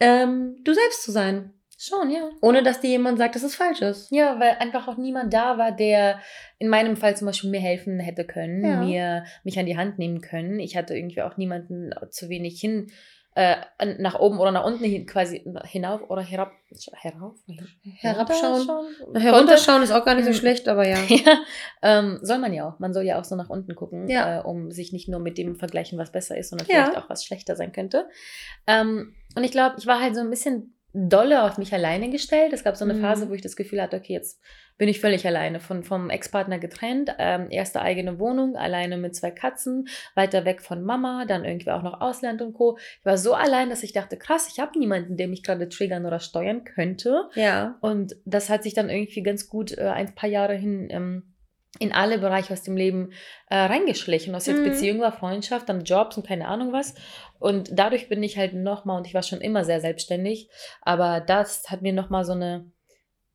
ähm, du selbst zu sein. Schon, ja. Ohne dass dir jemand sagt, dass es falsch ist. Ja, weil einfach auch niemand da war, der in meinem Fall zum Beispiel mir helfen hätte können, Ja. mir mich an die Hand nehmen können. Ich hatte irgendwie auch niemanden zu wenig hin, äh, nach oben oder nach unten hin, quasi hinauf oder herab, herauf, Herabschauen. Runterschauen? Herunterschauen ist auch gar nicht so Mhm. schlecht, aber ja. *laughs* Ja, ähm, soll man ja auch. Man soll ja auch so nach unten gucken, Ja. äh, um sich nicht nur mit dem vergleichen, was besser ist, sondern Ja. vielleicht auch was schlechter sein könnte. Ähm, und ich glaube, ich war halt so ein bisschen dolle auf mich alleine gestellt. Es gab so eine Mhm. Phase, wo ich das Gefühl hatte, okay, jetzt bin ich völlig alleine, von, vom Ex-Partner getrennt, ähm, erste eigene Wohnung, alleine mit zwei Katzen, weiter weg von Mama, dann irgendwie auch noch Ausland und Co. Ich war so allein, dass ich dachte, krass, ich habe niemanden, der mich gerade triggern oder steuern könnte. Ja. Und das hat sich dann irgendwie ganz gut äh, ein paar Jahre hin ähm, in alle Bereiche aus dem Leben äh, reingeschlichen. Was jetzt Mhm. Beziehung war, Freundschaft, dann Jobs und keine Ahnung was. Und dadurch bin ich halt nochmal, und ich war schon immer sehr selbstständig, aber das hat mir nochmal so eine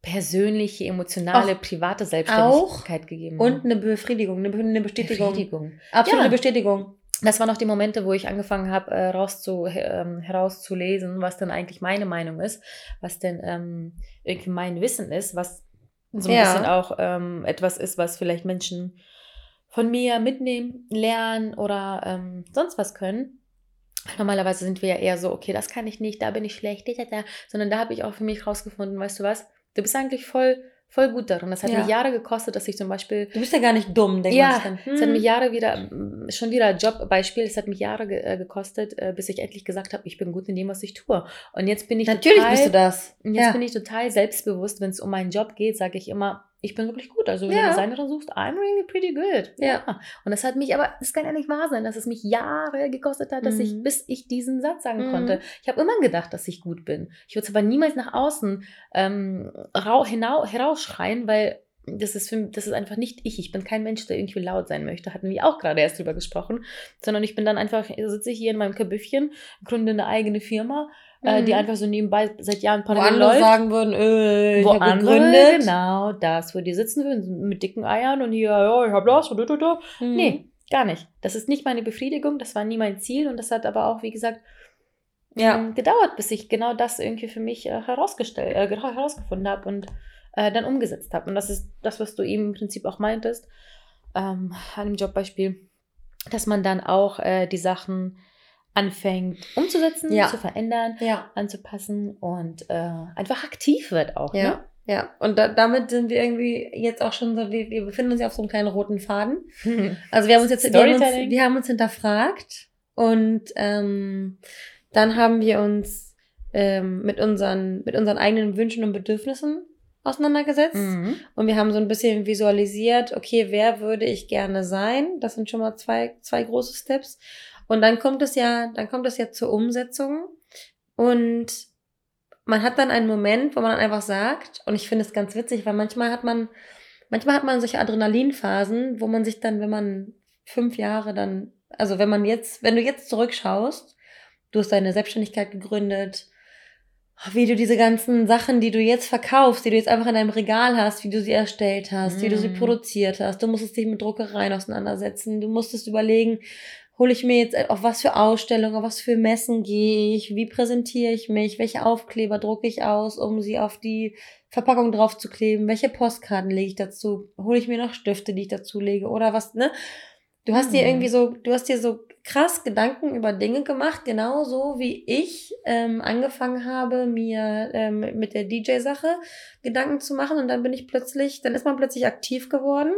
persönliche, emotionale, Auch- private Selbstständigkeit gegeben. Und eine Befriedigung, eine, eine Bestätigung. Befriedigung. Absolute Ja. Bestätigung. Das waren auch die Momente, wo ich angefangen habe, äh, rauszu, ähm, herauszulesen, was denn eigentlich meine Meinung ist, was denn ähm, irgendwie mein Wissen ist, was so ein Ja. bisschen auch ähm, etwas ist, was vielleicht Menschen von mir mitnehmen, lernen oder ähm, sonst was können. Normalerweise sind wir ja eher so, okay, das kann ich nicht, da bin ich schlecht, da, da, da. sondern da habe ich auch für mich rausgefunden, weißt du was, du bist eigentlich voll, voll gut darin. Das hat Ja. mich Jahre gekostet, dass ich zum Beispiel Du bist ja gar nicht dumm, denkt Ja, man sich dann. es hat hm. mich Jahre wieder, schon wieder Jobbeispiel, es hat mich Jahre ge äh, gekostet, äh, bis ich endlich gesagt habe, ich bin gut in dem, was ich tue. Und jetzt bin ich Natürlich total, bist du das. jetzt ja. bin ich total selbstbewusst, wenn es um meinen Job geht, sage ich immer, ich bin wirklich gut. Also wenn Ja. du Designerin suchst, I'm really pretty good. Ja. Und das hat mich, aber das kann ja nicht wahr sein, dass es mich Jahre gekostet hat, dass ich, Mhm. bis ich diesen Satz sagen Mhm. konnte. Ich habe immer gedacht, dass ich gut bin. Ich würde es aber niemals nach außen ähm, rau, hinau, herausschreien, weil das ist, für, das ist einfach nicht ich. Ich bin kein Mensch, der irgendwie laut sein möchte. Hatten wir auch gerade erst drüber gesprochen. Sondern ich bin dann einfach, sitze hier in meinem Kabüffchen, gründe eine eigene Firma äh, die Mhm. einfach so nebenbei seit Jahren parallel läuft. sagen würden, äh, ich wo hab andere, gegründet. genau, das, wo die sitzen würden mit dicken Eiern und hier, ja, ich hab das und da, da, da. Mhm. Nee, gar nicht. Das ist nicht meine Befriedigung, das war nie mein Ziel und das hat aber auch, wie gesagt, Ja. ähm, gedauert, bis ich genau das irgendwie für mich äh, herausgestellt, äh, herausgefunden habe und äh, dann umgesetzt habe. Und das ist das, was du eben im Prinzip auch meintest, ähm, an dem Jobbeispiel, dass man dann auch äh, die Sachen anfängt umzusetzen, Ja. zu verändern, Ja. anzupassen und äh, einfach aktiv wird auch. Ja. Ja. Und da, damit sind wir irgendwie jetzt auch schon so, wir, wir befinden uns ja auf so einem kleinen roten Faden. Ne? *laughs* Also wir haben uns jetzt, wir haben uns, wir haben uns hinterfragt und ähm, dann haben wir uns ähm, mit unseren, mit unseren eigenen Wünschen und Bedürfnissen auseinandergesetzt. Mhm. Und wir haben so ein bisschen visualisiert, okay, wer würde ich gerne sein? Das sind schon mal zwei, zwei große Steps. Und dann kommt es ja, dann kommt es ja zur Umsetzung. Und man hat dann einen Moment, wo man dann einfach sagt, und ich finde es ganz witzig, weil manchmal hat man, manchmal hat man solche Adrenalinphasen, wo man sich dann, wenn man fünf Jahre dann, also wenn man jetzt, wenn du jetzt zurückschaust, du hast deine Selbstständigkeit gegründet, wie du diese ganzen Sachen, die du jetzt verkaufst, die du jetzt einfach in deinem Regal hast, wie du sie erstellt hast, wie du sie Mm. produziert hast. Du musstest dich mit Druckereien auseinandersetzen. Du musstest überlegen, hole ich mir jetzt auf was für Ausstellungen, auf was für Messen gehe ich, wie präsentiere ich mich, welche Aufkleber drucke ich aus, um sie auf die Verpackung drauf zu kleben, welche Postkarten lege ich dazu, hole ich mir noch Stifte, die ich dazu lege oder was, ne? Du hast dir Mhm. irgendwie so, du hast dir so krass Gedanken über Dinge gemacht, genauso wie ich ähm, angefangen habe, mir ähm, mit der DJ-Sache Gedanken zu machen und dann bin ich plötzlich, dann ist man plötzlich aktiv geworden,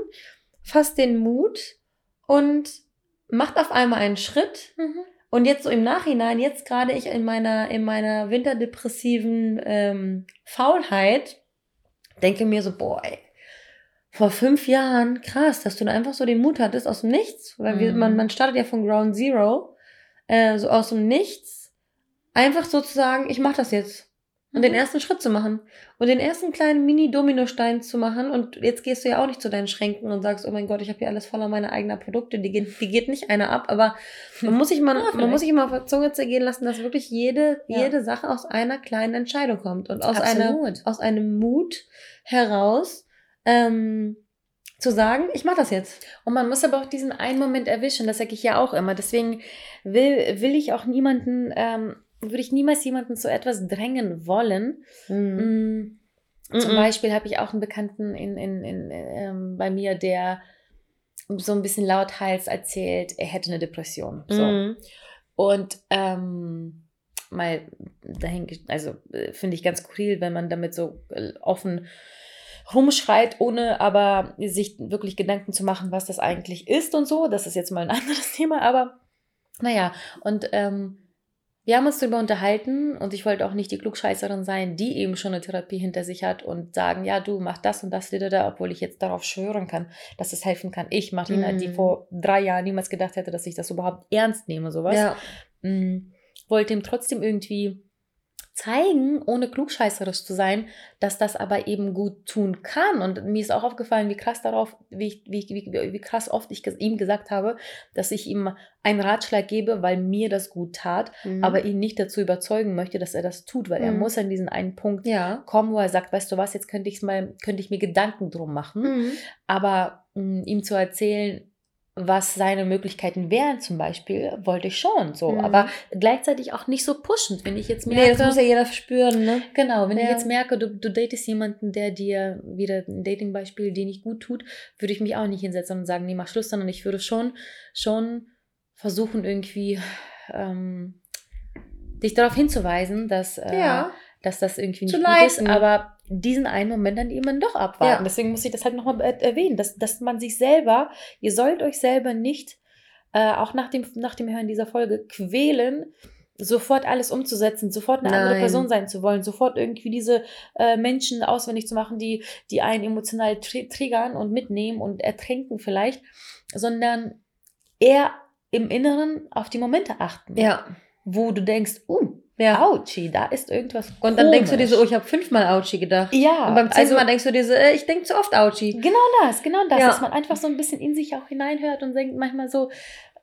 fasst den Mut und macht auf einmal einen Schritt Mhm. und jetzt so im Nachhinein, jetzt gerade ich in meiner, in meiner winterdepressiven ähm, Faulheit, denke mir so, boah, ey, vor fünf Jahren, krass, dass du da einfach so den Mut hattest aus dem Nichts, weil wir, Mhm. man, man startet ja von Ground Zero, äh, so aus dem Nichts, einfach so zu sagen, ich mach das jetzt. Und den ersten Schritt zu machen. Und den ersten kleinen Mini-Dominostein zu machen. Und jetzt gehst du ja auch nicht zu deinen Schränken und sagst, oh mein Gott, ich habe hier alles voller meiner eigenen Produkte. Die geht, die geht nicht einer ab. Aber man muss sich mal, *laughs* Ja, man muss sich mal auf der Zunge zergehen lassen, dass wirklich jede, Ja. jede Sache aus einer kleinen Entscheidung kommt. Und aus, einer, aus einem Mut heraus, ähm, zu sagen, ich mache das jetzt. Und man muss aber auch diesen einen Moment erwischen, das sage ich ja auch immer. Deswegen will, will ich auch niemanden, ähm, würde ich niemals jemanden zu etwas drängen wollen. Mm, Zum Mhm. Beispiel habe ich auch einen Bekannten in, in, in, ähm, bei mir, der so ein bisschen lauthals erzählt, er hätte eine Depression. So. Mhm. Und ähm, mal dahin, also äh, finde ich ganz skurril, wenn man damit so äh, offen rumschreit, ohne aber sich wirklich Gedanken zu machen, was das eigentlich ist und so. Das ist jetzt mal ein *laughs* anderes Thema, aber naja, und ähm, wir haben uns darüber unterhalten und ich wollte auch nicht die Klugscheißerin sein, die eben schon eine Therapie hinter sich hat und sagen, ja, du mach das und das, da, da, da, obwohl ich jetzt darauf schwören kann, dass es helfen kann. Ich, Martina, die Mhm. vor drei Jahren niemals gedacht hätte, dass ich das überhaupt ernst nehme, sowas Ja. mh, wollte ihm trotzdem irgendwie zeigen, ohne klugscheißerisch zu sein, dass das aber eben gut tun kann. Und mir ist auch aufgefallen, wie krass darauf, wie, wie, wie, wie krass oft ich ihm gesagt habe, dass ich ihm einen Ratschlag gebe, weil mir das gut tat, Mhm. aber ihn nicht dazu überzeugen möchte, dass er das tut, weil er Mhm. muss an diesen einen Punkt ja. kommen, wo er sagt, weißt du was, jetzt könnte ich mal, könnte ich mir Gedanken drum machen Mhm. aber mh, ihm zu erzählen, was seine Möglichkeiten wären zum Beispiel, wollte ich schon so, Mhm. aber gleichzeitig auch nicht so pushend, wenn ich jetzt merke, Nee, das muss ja jeder spüren, ne? genau, wenn ich Ja. jetzt merke, du, du datest jemanden, der dir wieder ein Datingbeispiel, dir nicht gut tut, würde ich mich auch nicht hinsetzen und sagen, nee, mach Schluss, sondern ich würde schon, schon versuchen irgendwie ähm, dich darauf hinzuweisen, dass äh, Ja. dass das irgendwie nicht Zu gut ist, leiten. aber diesen einen Moment dann eben doch abwarten. Ja. Deswegen muss ich das halt nochmal erwähnen, dass, dass man sich selber, ihr sollt euch selber nicht, äh, auch nach dem, nach dem Hören dieser Folge, quälen, sofort alles umzusetzen, sofort eine andere Nein. Person sein zu wollen, sofort irgendwie diese äh, Menschen auswendig zu machen, die, die einen emotional tri triggern und mitnehmen und ertränken vielleicht, sondern eher im Inneren auf die Momente achten, Ja. wo du denkst, uh, Ja. Ouchi, da ist irgendwas Und dann denkst du dir so, oh, komisch. ich habe fünfmal Auchi gedacht. ja, Und beim zehnten also, Mal denkst du dir so, äh, ich denke zu oft Auchi. genau das, genau das, Ja. dass man einfach so ein bisschen in sich auch hineinhört und denkt manchmal so,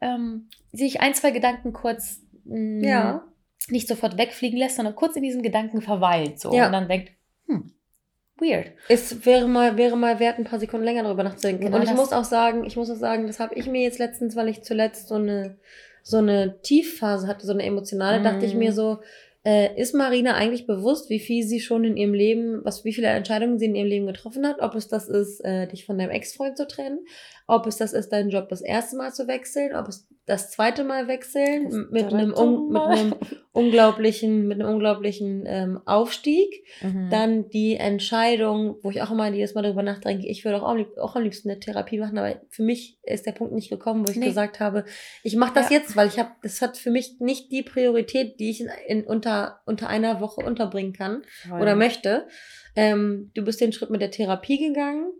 ähm, sich ein, zwei Gedanken kurz mh, Ja. nicht sofort wegfliegen lässt, sondern kurz in diesem Gedanken verweilt so Ja. und dann denkt, hm, weird. Es wäre mal, wäre mal wert, ein paar Sekunden länger darüber nachzudenken. Genau und ich muss auch sagen, ich muss auch sagen, das habe ich mir jetzt letztens, weil ich zuletzt so eine, so eine Tiefphase hatte, so eine emotionale, Mhm. dachte ich mir so, äh, ist Marina eigentlich bewusst, wie viel sie schon in ihrem Leben, was, wie viele Entscheidungen sie in ihrem Leben getroffen hat? Ob es das ist, äh, dich von deinem Ex-Freund zu trennen, ob es das ist, deinen Job das erste Mal zu wechseln, ob es das zweite Mal wechseln mit einem, un, mit einem *laughs* unglaublichen, mit einem unglaublichen ähm, Aufstieg. Mhm. Dann die Entscheidung, wo ich auch immer jedes Mal darüber nachdenke, ich würde auch, auch am liebsten eine Therapie machen, aber für mich ist der Punkt nicht gekommen, wo ich Nee. gesagt habe, ich mache das Ja. jetzt, weil ich habe, das hat für mich nicht die Priorität, die ich in, in unter, unter einer Woche unterbringen kann Voll. oder möchte. Ähm, du bist den Schritt mit der Therapie gegangen.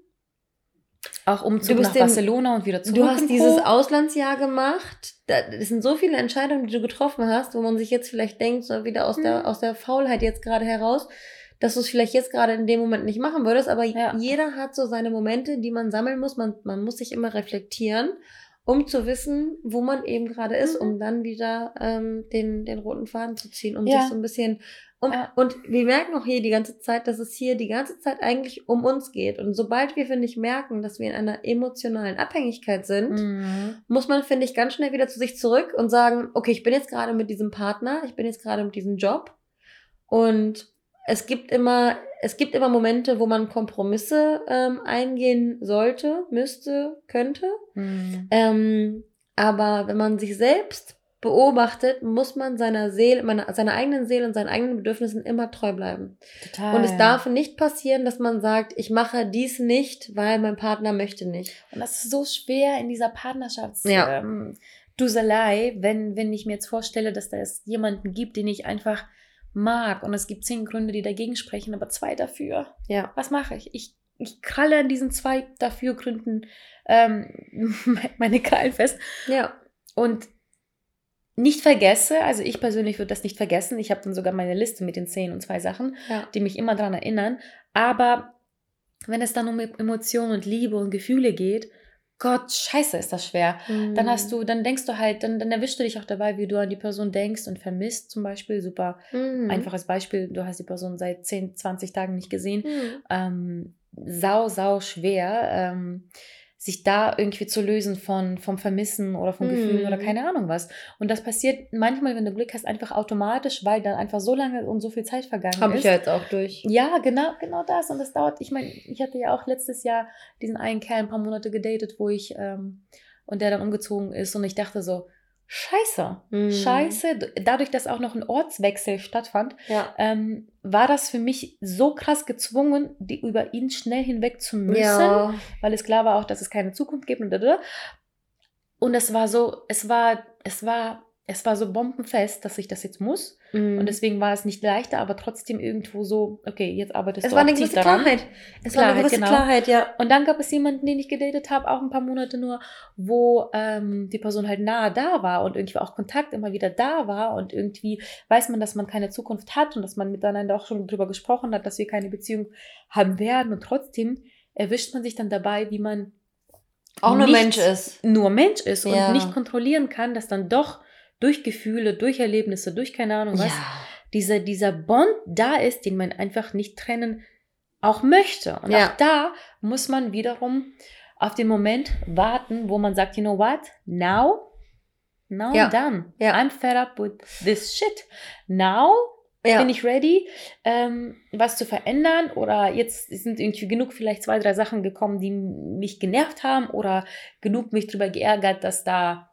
Auch Umzug du bist nach den- Barcelona und wieder zurück. Du hast dieses Co. Auslandsjahr gemacht. Da- Das sind so viele Entscheidungen, die du getroffen hast, wo man sich jetzt vielleicht denkt, so wieder aus, Mhm. der, aus der Faulheit jetzt gerade heraus, dass du es vielleicht jetzt gerade in dem Moment nicht machen würdest. Aber Ja. jeder hat so seine Momente, die man sammeln muss. Man, man muss sich immer reflektieren, um zu wissen, wo man eben gerade ist, Mhm. um dann wieder ähm, den, den roten Faden zu ziehen, um Ja. sich so ein bisschen. Um, Ja. Und wir merken auch hier die ganze Zeit, dass es hier die ganze Zeit eigentlich um uns geht. Und sobald wir, finde ich, merken, dass wir in einer emotionalen Abhängigkeit sind, Mhm. muss man, finde ich, ganz schnell wieder zu sich zurück und sagen, okay, ich bin jetzt gerade mit diesem Partner, ich bin jetzt gerade mit diesem Job und es gibt immer, es gibt immer Momente, wo man Kompromisse ähm, eingehen sollte, müsste, könnte. Mhm. Ähm, aber wenn man sich selbst beobachtet, muss man seiner Seele, meiner, seiner eigenen Seele und seinen eigenen Bedürfnissen immer treu bleiben. Total. Und es darf nicht passieren, dass man sagt, ich mache dies nicht, weil mein Partner möchte nicht. Und das ist so schwer in dieser Partnerschafts Ja. ähm, Duselei, wenn, wenn ich mir jetzt vorstelle, dass da es jemanden gibt, den ich einfach mag und es gibt zehn Gründe, die dagegen sprechen, aber zwei dafür. Ja. Was mache ich? Ich, ich kralle an diesen zwei dafür Gründen ähm, *laughs* meine Krallen fest Ja. und nicht vergesse, also ich persönlich würde das nicht vergessen. Ich habe dann sogar meine Liste mit den zehn und zwei Sachen, Ja. die mich immer daran erinnern. Aber wenn es dann um Emotionen und Liebe und Gefühle geht, Gott, scheiße, ist das schwer. Dann Mhm. hast du, dann denkst du halt, dann, dann erwischst du dich auch dabei, wie du an die Person denkst und vermisst zum Beispiel. Super Mhm. einfaches Beispiel, du hast die Person seit 10, 20 Tagen nicht gesehen. Mhm. Ähm, sau, sau schwer, ähm, sich da irgendwie zu lösen von, vom Vermissen oder von Gefühlen Mhm. oder keine Ahnung was. Und das passiert manchmal, wenn du Glück hast, einfach automatisch, weil dann einfach so lange und so viel Zeit vergangen Habe ist. ich ja jetzt auch durch. Ja, genau, genau das. Und das dauert, ich meine, ich hatte ja auch letztes Jahr diesen einen Kerl ein paar Monate gedatet, wo ich, ähm, und der dann umgezogen ist und ich dachte so, scheiße, Mhm. scheiße. Dadurch, dass auch noch ein Ortswechsel stattfand, Ja. ähm, war das für mich so krass gezwungen, die über ihn schnell hinweg zu müssen, Ja. weil es klar war auch, dass es keine Zukunft gibt und. Und es war so, es war, es war, es war so bombenfest, dass ich das jetzt muss. Mhm. Und deswegen war es nicht leichter, aber trotzdem irgendwo so, okay, jetzt arbeitest es du war eine gewisse daran. Klarheit. Es war eine gewisse genau. Klarheit, ja. Und dann gab es jemanden, den ich gedatet habe, auch ein paar Monate nur, wo ähm, die Person halt nahe da war und irgendwie auch Kontakt immer wieder da war und irgendwie weiß man, dass man keine Zukunft hat und dass man miteinander auch schon drüber gesprochen hat, dass wir keine Beziehung haben werden und trotzdem erwischt man sich dann dabei, wie man Auch nur Mensch ist. nur Mensch ist und Ja. nicht kontrollieren kann, dass dann doch durch Gefühle, durch Erlebnisse, durch keine Ahnung was, dieser, dieser Bond da ist, den man einfach nicht trennen auch möchte. Und Ja. auch da muss man wiederum auf den Moment warten, wo man sagt, you know what, now, now Ja. I'm done. Ja. I'm fed up with this shit. Now Ja. bin ich ready, ähm, was zu verändern oder jetzt sind irgendwie genug vielleicht zwei, drei Sachen gekommen, die mich genervt haben oder genug mich darüber geärgert, dass da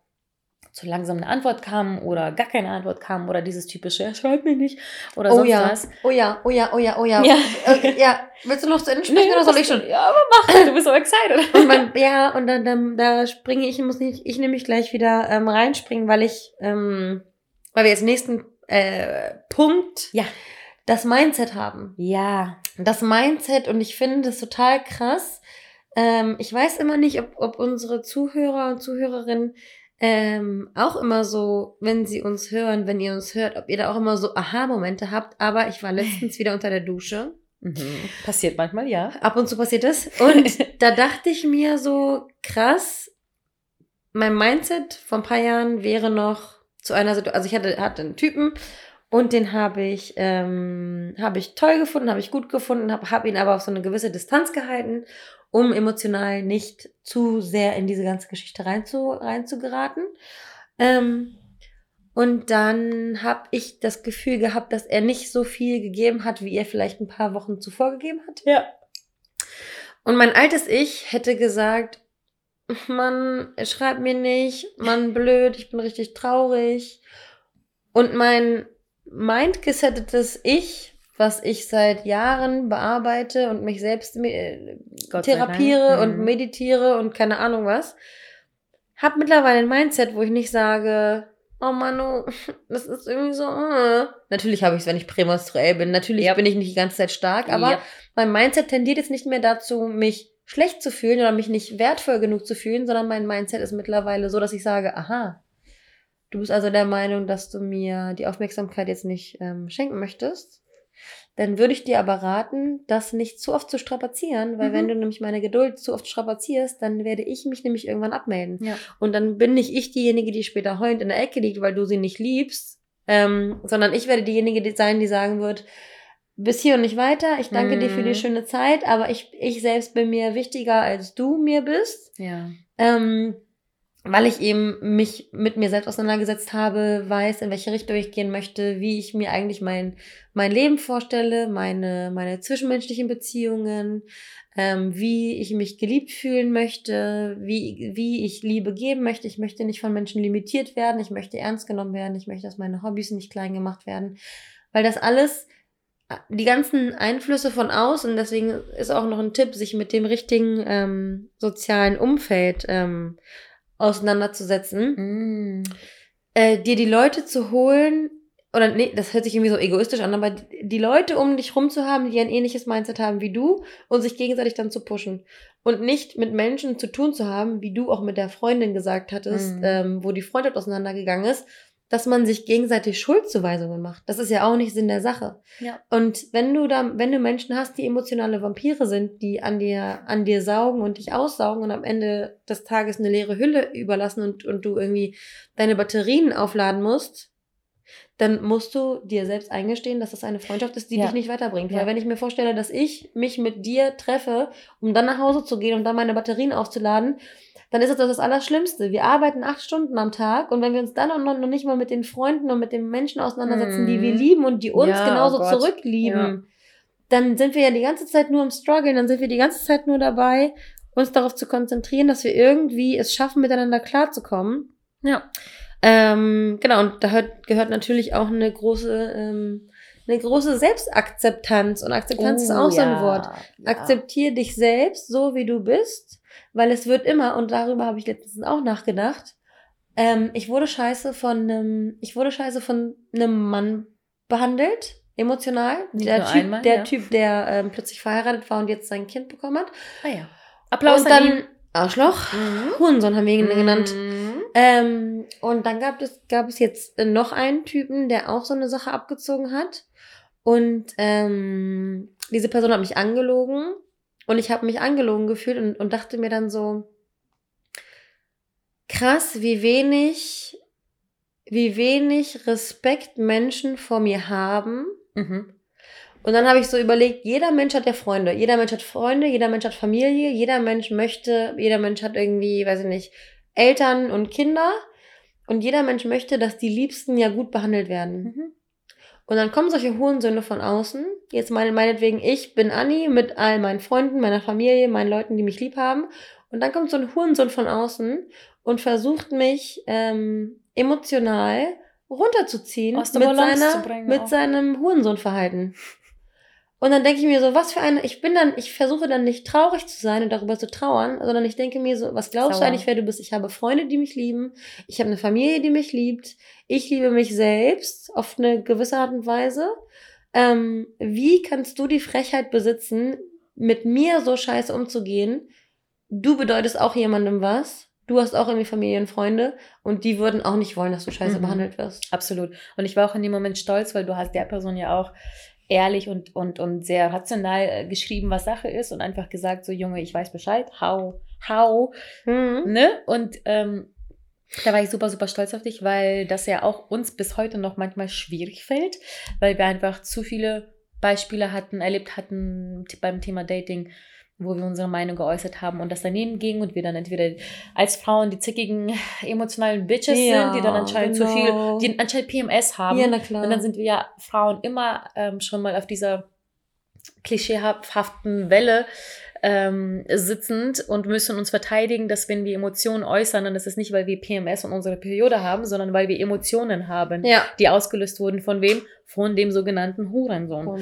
zu langsam eine Antwort kam oder gar keine Antwort kam oder dieses typische, er schreibt mir nicht oder oh sonst ja. was. Oh ja, oh ja, oh ja, oh ja. Ja. Äh, ja. Willst du noch zu Ende sprechen oder soll ich schon? Ja, aber mach, du bist so excited. *laughs* Und man, ja, und dann, dann da springe ich, muss nicht, ich nämlich gleich wieder ähm, reinspringen, weil ich, ähm, weil wir jetzt nächsten äh, Punkt Ja. das Mindset haben. Ja. Das Mindset und ich finde das total krass. Ähm, ich weiß immer nicht, ob, ob unsere Zuhörer und Zuhörerinnen ähm, auch immer so, wenn sie uns hören, wenn ihr uns hört, ob ihr da auch immer so Aha-Momente habt. Aber ich war letztens *laughs* wieder unter der Dusche. Mhm. Passiert manchmal, ja. Ab und zu passiert das. Und *laughs* da dachte ich mir so, krass, mein Mindset vor ein paar Jahren wäre noch zu einer Situation, also ich hatte, hatte einen Typen Und den habe ich, ähm, habe ich toll gefunden, habe ich gut gefunden, habe hab ihn aber auf so eine gewisse Distanz gehalten, um emotional nicht zu sehr in diese ganze Geschichte rein zu, rein zu geraten. Ähm, und dann habe ich das Gefühl gehabt, dass er nicht so viel gegeben hat, wie er vielleicht ein paar Wochen zuvor gegeben hat. Ja. Und mein altes Ich hätte gesagt, Mann, schreib mir nicht, Mann, blöd, ich bin richtig traurig. Und mein mindgesettetes Ich, was ich seit Jahren bearbeite und mich selbst äh, therapiere und mhm. meditiere und keine Ahnung was, habe mittlerweile ein Mindset, wo ich nicht sage, oh Manu, *laughs* das ist irgendwie so. Uh. Natürlich habe ich es, wenn ich prämenstruell bin. Natürlich yep. bin ich nicht die ganze Zeit stark, aber yep. mein Mindset tendiert jetzt nicht mehr dazu, mich schlecht zu fühlen oder mich nicht wertvoll genug zu fühlen, sondern mein Mindset ist mittlerweile so, dass ich sage, aha, du bist also der Meinung, dass du mir die Aufmerksamkeit jetzt nicht ähm, schenken möchtest dann würde ich dir aber raten, das nicht zu oft zu strapazieren, weil mhm. wenn du nämlich meine Geduld zu oft strapazierst, dann werde ich mich nämlich irgendwann abmelden. Ja. Und dann bin nicht ich diejenige, die später heulend in der Ecke liegt, weil du sie nicht liebst, ähm, sondern ich werde diejenige die sein, die sagen wird, bis hier und nicht weiter. Ich danke mhm. dir für die mhm. schöne Zeit, aber ich, ich selbst bin mir wichtiger, als du mir bist. Ja. Ähm, weil ich eben mich mit mir selbst auseinandergesetzt habe, weiß, in welche Richtung ich gehen möchte, wie ich mir eigentlich mein, mein Leben vorstelle, meine, meine zwischenmenschlichen Beziehungen, ähm, wie ich mich geliebt fühlen möchte, wie, wie ich Liebe geben möchte. Ich möchte nicht von Menschen limitiert werden, ich möchte ernst genommen werden, ich möchte, dass meine Hobbys nicht klein gemacht werden, weil das alles die ganzen Einflüsse von außen, deswegen ist auch noch ein Tipp, sich mit dem richtigen ähm, sozialen Umfeld ähm, auseinanderzusetzen, mm. äh, dir die Leute zu holen, oder nee, das hört sich irgendwie so egoistisch an, aber die Leute um dich rum zu haben, die ein ähnliches Mindset haben wie du und sich gegenseitig dann zu pushen. Und nicht mit Menschen zu tun zu haben, wie du auch mit der Freundin gesagt hattest, mm. ähm, wo die Freundschaft auseinandergegangen ist, dass man sich gegenseitig Schuldzuweisungen macht. Das ist ja auch nicht Sinn der Sache. Ja. Und wenn du da, wenn du Menschen hast, die emotionale Vampire sind, die an dir, an dir saugen und dich aussaugen und am Ende des Tages eine leere Hülle überlassen und, und du irgendwie deine Batterien aufladen musst, dann musst du dir selbst eingestehen, dass das eine Freundschaft ist, die ja. dich nicht weiterbringt. Ja. Weil wenn ich mir vorstelle, dass ich mich mit dir treffe, um dann nach Hause zu gehen und dann meine Batterien aufzuladen, dann ist das das Allerschlimmste. Wir arbeiten acht Stunden am Tag und wenn wir uns dann noch, noch nicht mal mit den Freunden und mit den Menschen auseinandersetzen, mm. die wir mhm. lieben und die uns ja, genauso oh zurücklieben, ja. dann sind wir ja die ganze Zeit nur im Struggle, dann sind wir die ganze Zeit nur dabei, uns darauf zu konzentrieren, dass wir irgendwie es schaffen, miteinander klarzukommen. Ja. Ähm, genau, und da hört, gehört natürlich auch eine große, ähm, eine große Selbstakzeptanz. Und Akzeptanz oh, ist auch ja, so ein Wort. Ja. Akzeptier dich selbst, so wie du bist weil es wird immer, und darüber habe ich letztens auch nachgedacht, ähm, ich wurde scheiße von einem, ich wurde scheiße von einem Mann behandelt, emotional. Nicht der Typ, einmal, der ja. Typ, der ähm, plötzlich verheiratet war und jetzt sein Kind bekommen hat. Ah ja. Applaus und dann Arschloch, mhm. Hurensohn haben wir ihn mhm. genannt. Ähm, und dann gab es, gab es jetzt noch einen Typen, der auch so eine Sache abgezogen hat. Und ähm, diese Person hat mich angelogen und ich habe mich angelogen gefühlt und, und dachte mir dann so, krass, wie wenig, wie wenig Respekt Menschen vor mir haben. Mhm. Und dann habe ich so überlegt, jeder Mensch hat ja Freunde. Jeder Mensch hat Freunde, jeder Mensch hat Familie, jeder Mensch möchte, jeder Mensch hat irgendwie, weiß ich nicht, Eltern und Kinder. Und jeder Mensch möchte, dass die Liebsten ja gut behandelt werden. Mhm. Und dann kommen solche Hurensöhne von außen. Jetzt meine, meinetwegen, ich bin Anni mit all meinen Freunden, meiner Familie, meinen Leuten, die mich lieb haben. Und dann kommt so ein Hurensohn von außen und versucht mich ähm, emotional runterzuziehen mit, seiner, mit seinem Hurensohnverhalten. Und dann denke ich mir so, was für eine, ich bin dann, ich versuche dann nicht traurig zu sein und darüber zu trauern, sondern ich denke mir so, was glaubst Sauer. du eigentlich, wer du bist? Ich habe Freunde, die mich lieben. Ich habe eine Familie, die mich liebt. Ich liebe mich selbst auf eine gewisse Art und Weise. Ähm, wie kannst du die Frechheit besitzen, mit mir so scheiße umzugehen? Du bedeutest auch jemandem was. Du hast auch irgendwie Familie und Freunde und die würden auch nicht wollen, dass du scheiße mhm. behandelt wirst. Absolut. Und ich war auch in dem Moment stolz, weil du hast der Person ja auch ehrlich und, und, und sehr rational äh, geschrieben, was Sache ist und einfach gesagt, so Junge, ich weiß Bescheid, how, how, mhm. ne? Und ähm, Da war ich super, super stolz auf dich, weil das ja auch uns bis heute noch manchmal schwierig fällt, weil wir einfach zu viele Beispiele hatten, erlebt hatten beim Thema Dating, wo wir unsere Meinung geäußert haben und das daneben ging und wir dann entweder als Frauen die zickigen emotionalen Bitches Ja, sind, die dann anscheinend genau. zu viel, die anscheinend PMS haben. Ja, na klar. Und dann sind wir ja Frauen immer ähm, schon mal auf dieser klischeehaften Welle ähm, sitzend und müssen uns verteidigen, dass wenn wir Emotionen äußern, dann ist es nicht, weil wir PMS und unsere Periode haben, sondern weil wir Emotionen haben, ja. die ausgelöst wurden von wem? Von dem sogenannten Hurensohn. *laughs*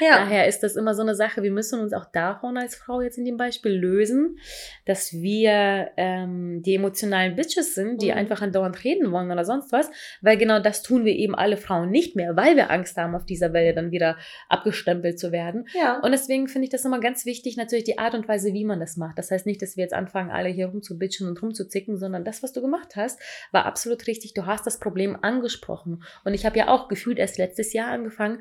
Ja. Daher ist das immer so eine Sache. Wir müssen uns auch davon als Frau jetzt in dem Beispiel lösen, dass wir ähm, die emotionalen Bitches sind, die Mhm. einfach andauernd reden wollen oder sonst was, weil genau das tun wir eben alle Frauen nicht mehr, weil wir Angst haben, auf dieser Welle dann wieder abgestempelt zu werden. ja. Und deswegen finde ich das immer ganz wichtig, natürlich die Art und Weise, wie man das macht. Das heißt nicht, dass wir jetzt anfangen, alle hier rumzubitchen und rumzuzicken, sondern das, was du gemacht hast, war absolut richtig. Du hast das Problem angesprochen. Und ich habe ja auch gefühlt erst letztes Jahr angefangen,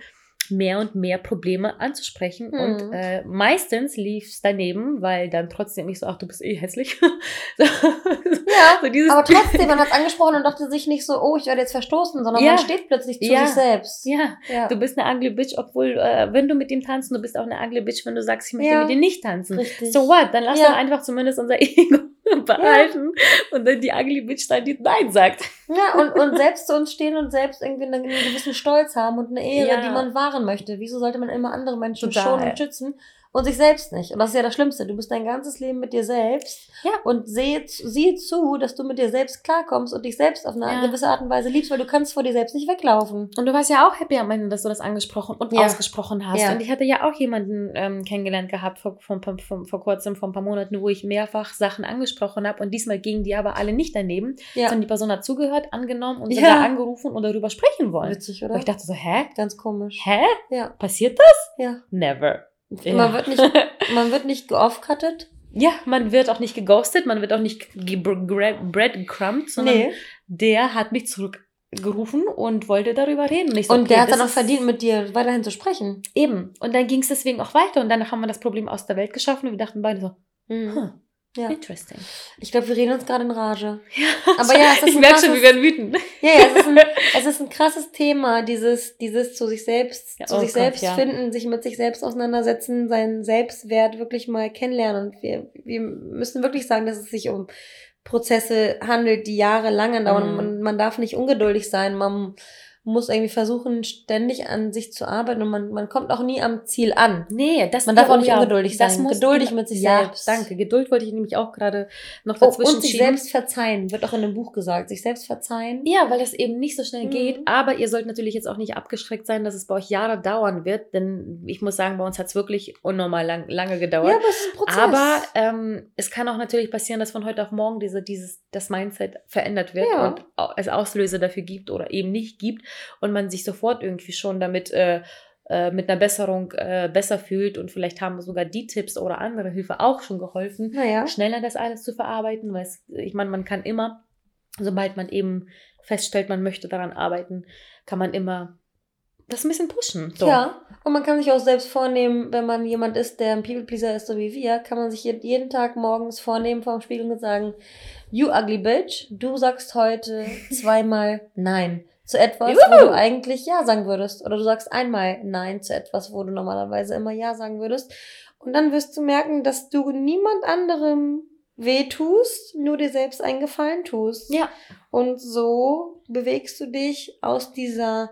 mehr und mehr Probleme anzusprechen. Mhm. Und äh, meistens lief es daneben, weil dann trotzdem ich so, ach, du bist eh hässlich. so, *laughs* ja. so Aber trotzdem, man hat es *laughs* angesprochen und dachte sich nicht so, oh, ich werde jetzt verstoßen, sondern Ja. man steht plötzlich zu Ja. sich selbst. ja, Ja. du bist eine ugly Bitch, obwohl, äh, wenn du mit ihm tanzt, du bist auch eine ugly Bitch, wenn du sagst, ich möchte mit dir nicht tanzen. Richtig. So what? Dann lass doch einfach zumindest unser *laughs* Ego *laughs* behalten und dann die ugly Bitch sein, die Nein sagt. Ja, und, und selbst zu uns stehen und selbst irgendwie einen gewissen Stolz haben und eine Ehre, Ja. die man wahren möchte. Wieso sollte man immer andere Menschen Total. schonen und schützen und sich selbst nicht? Und das ist ja das Schlimmste. Du bist dein ganzes Leben mit dir selbst Ja. und sehe, siehe zu, dass du mit dir selbst klarkommst und dich selbst auf eine Ja. gewisse Art und Weise liebst, weil du kannst vor dir selbst nicht weglaufen. Und du warst ja auch happy am Ende, dass du das angesprochen und Ja. ausgesprochen hast. Ja. Und ich hatte ja auch jemanden ähm, kennengelernt gehabt vor, vor, vor, vor, kurzem, vor ein paar Monaten, wo ich mehrfach Sachen angesprochen habe. Und diesmal gingen die aber alle nicht daneben, Ja. sondern die Person hat zugehört, angenommen und sogar angerufen und darüber sprechen wollen. Witzig, Und oder? ich dachte so, hä? Ganz komisch. Hä? Ja, Passiert das? ja. Never. Ja. Man wird nicht, man wird nicht geoffcuttet. Ja, man wird auch nicht geghostet, man wird auch nicht breadcrumbed, sondern Nee. der hat mich zurückgerufen und wollte darüber reden. So, Und okay, der hat dann auch verdient, mit dir weiterhin zu sprechen. Eben. Und dann ging es deswegen auch weiter und dann haben wir das Problem aus der Welt geschaffen und wir dachten beide so, hm, Ja. interesting. Ich glaube, wir reden uns gerade in Rage. *laughs* Ja, Aber ja, es ist ich merke schon, wir werden wütend. Ja, ja, es ist ein, *laughs* es ist ein krasses Thema, dieses, dieses zu sich selbst, Ja, zu oh sich Gott, selbst ja. finden, sich mit sich selbst auseinandersetzen, seinen Selbstwert wirklich mal kennenlernen. Und wir, wir müssen wirklich sagen, dass es sich um Prozesse handelt, die jahrelang dauern. Mhm. Man, man darf nicht ungeduldig sein. Man muss irgendwie versuchen, ständig an sich zu arbeiten und man, man kommt auch nie am Ziel an. Nee, das Man darf auch nicht ja, ungeduldig das sein. muss- Geduldig mit sich ja, selbst. Danke. Geduld wollte ich nämlich auch gerade noch Oh, dazwischen und sich schieben. selbst verzeihen, wird auch in dem Buch gesagt. Sich selbst verzeihen. Ja, weil das eben nicht so schnell Mhm. geht. Aber ihr sollt natürlich jetzt auch nicht abgeschreckt sein, dass es bei euch Jahre dauern wird. Denn ich muss sagen, bei uns hat es wirklich unnormal lang, lange gedauert. Ja, aber es ist ein Prozess. Aber ähm, es kann auch natürlich passieren, dass von heute auf morgen diese, dieses, das Mindset verändert wird Ja. und es Auslöser dafür gibt oder eben nicht gibt und man sich sofort irgendwie schon damit äh, äh, mit einer Besserung äh, besser fühlt und vielleicht haben sogar die Tipps oder andere Hilfe auch schon geholfen, naja. schneller das alles zu verarbeiten, weil es, ich meine, man kann immer, sobald man eben feststellt, man möchte daran arbeiten, kann man immer das ein bisschen pushen. So. Ja, und man kann sich auch selbst vornehmen, wenn man jemand ist, der ein People-Pleaser ist, so wie wir, kann man sich je- jeden Tag morgens vornehmen vor dem Spiegel und sagen, you ugly bitch, du sagst heute *laughs* zweimal Nein zu etwas, wo Juhu. du eigentlich Ja sagen würdest. Oder du sagst einmal Nein zu etwas, wo du normalerweise immer Ja sagen würdest. Und dann wirst du merken, dass du niemand anderem weh tust, nur dir selbst einen Gefallen tust. Ja. Und so bewegst du dich aus dieser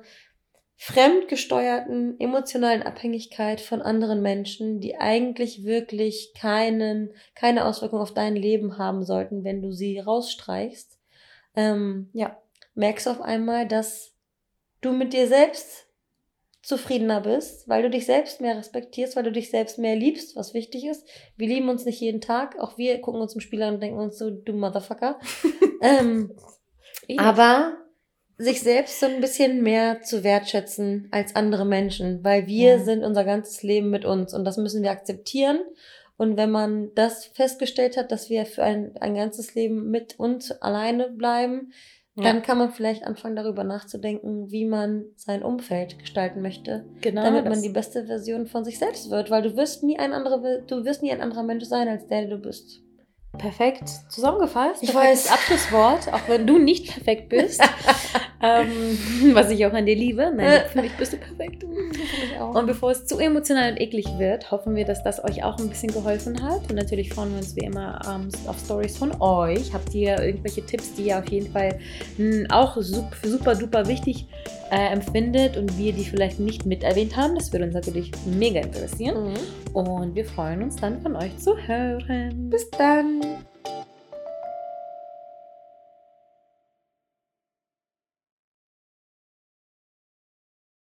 fremdgesteuerten emotionalen Abhängigkeit von anderen Menschen, die eigentlich wirklich keinen, keine Auswirkung auf dein Leben haben sollten, wenn du sie rausstreichst, ähm, ja, merkst du auf einmal, dass du mit dir selbst zufriedener bist, weil du dich selbst mehr respektierst, weil du dich selbst mehr liebst, was wichtig ist. Wir lieben uns nicht jeden Tag. Auch wir gucken uns im Spiel an und denken uns so, du Motherfucker. *laughs* ähm, aber sich selbst so ein bisschen mehr zu wertschätzen als andere Menschen, weil wir Ja. sind unser ganzes Leben mit uns und das müssen wir akzeptieren. Und wenn man das festgestellt hat, dass wir für ein, ein ganzes Leben mit uns alleine bleiben, Ja. dann kann man vielleicht anfangen darüber nachzudenken, wie man sein Umfeld gestalten möchte, genau, damit man die beste Version von sich selbst wird, weil du wirst nie ein anderer, du wirst nie ein anderer Mensch sein als der, der du bist. Perfekt zusammengefasst. Ich weiß. Abschlusswort, auch wenn du nicht perfekt bist. *laughs* ähm, was ich auch an dir liebe. Nein, für mich bist du perfekt. *laughs* Und bevor es zu emotional und eklig wird, hoffen wir, dass das euch auch ein bisschen geholfen hat. Und natürlich freuen wir uns wie immer ähm, auf Stories von euch. Habt ihr irgendwelche Tipps, die ihr auf jeden Fall mh, auch super, super duper wichtig äh, empfindet und wir die vielleicht nicht mit erwähnt haben? Das würde uns natürlich mega interessieren. Mhm. Und wir freuen uns dann von euch zu hören. Bis dann.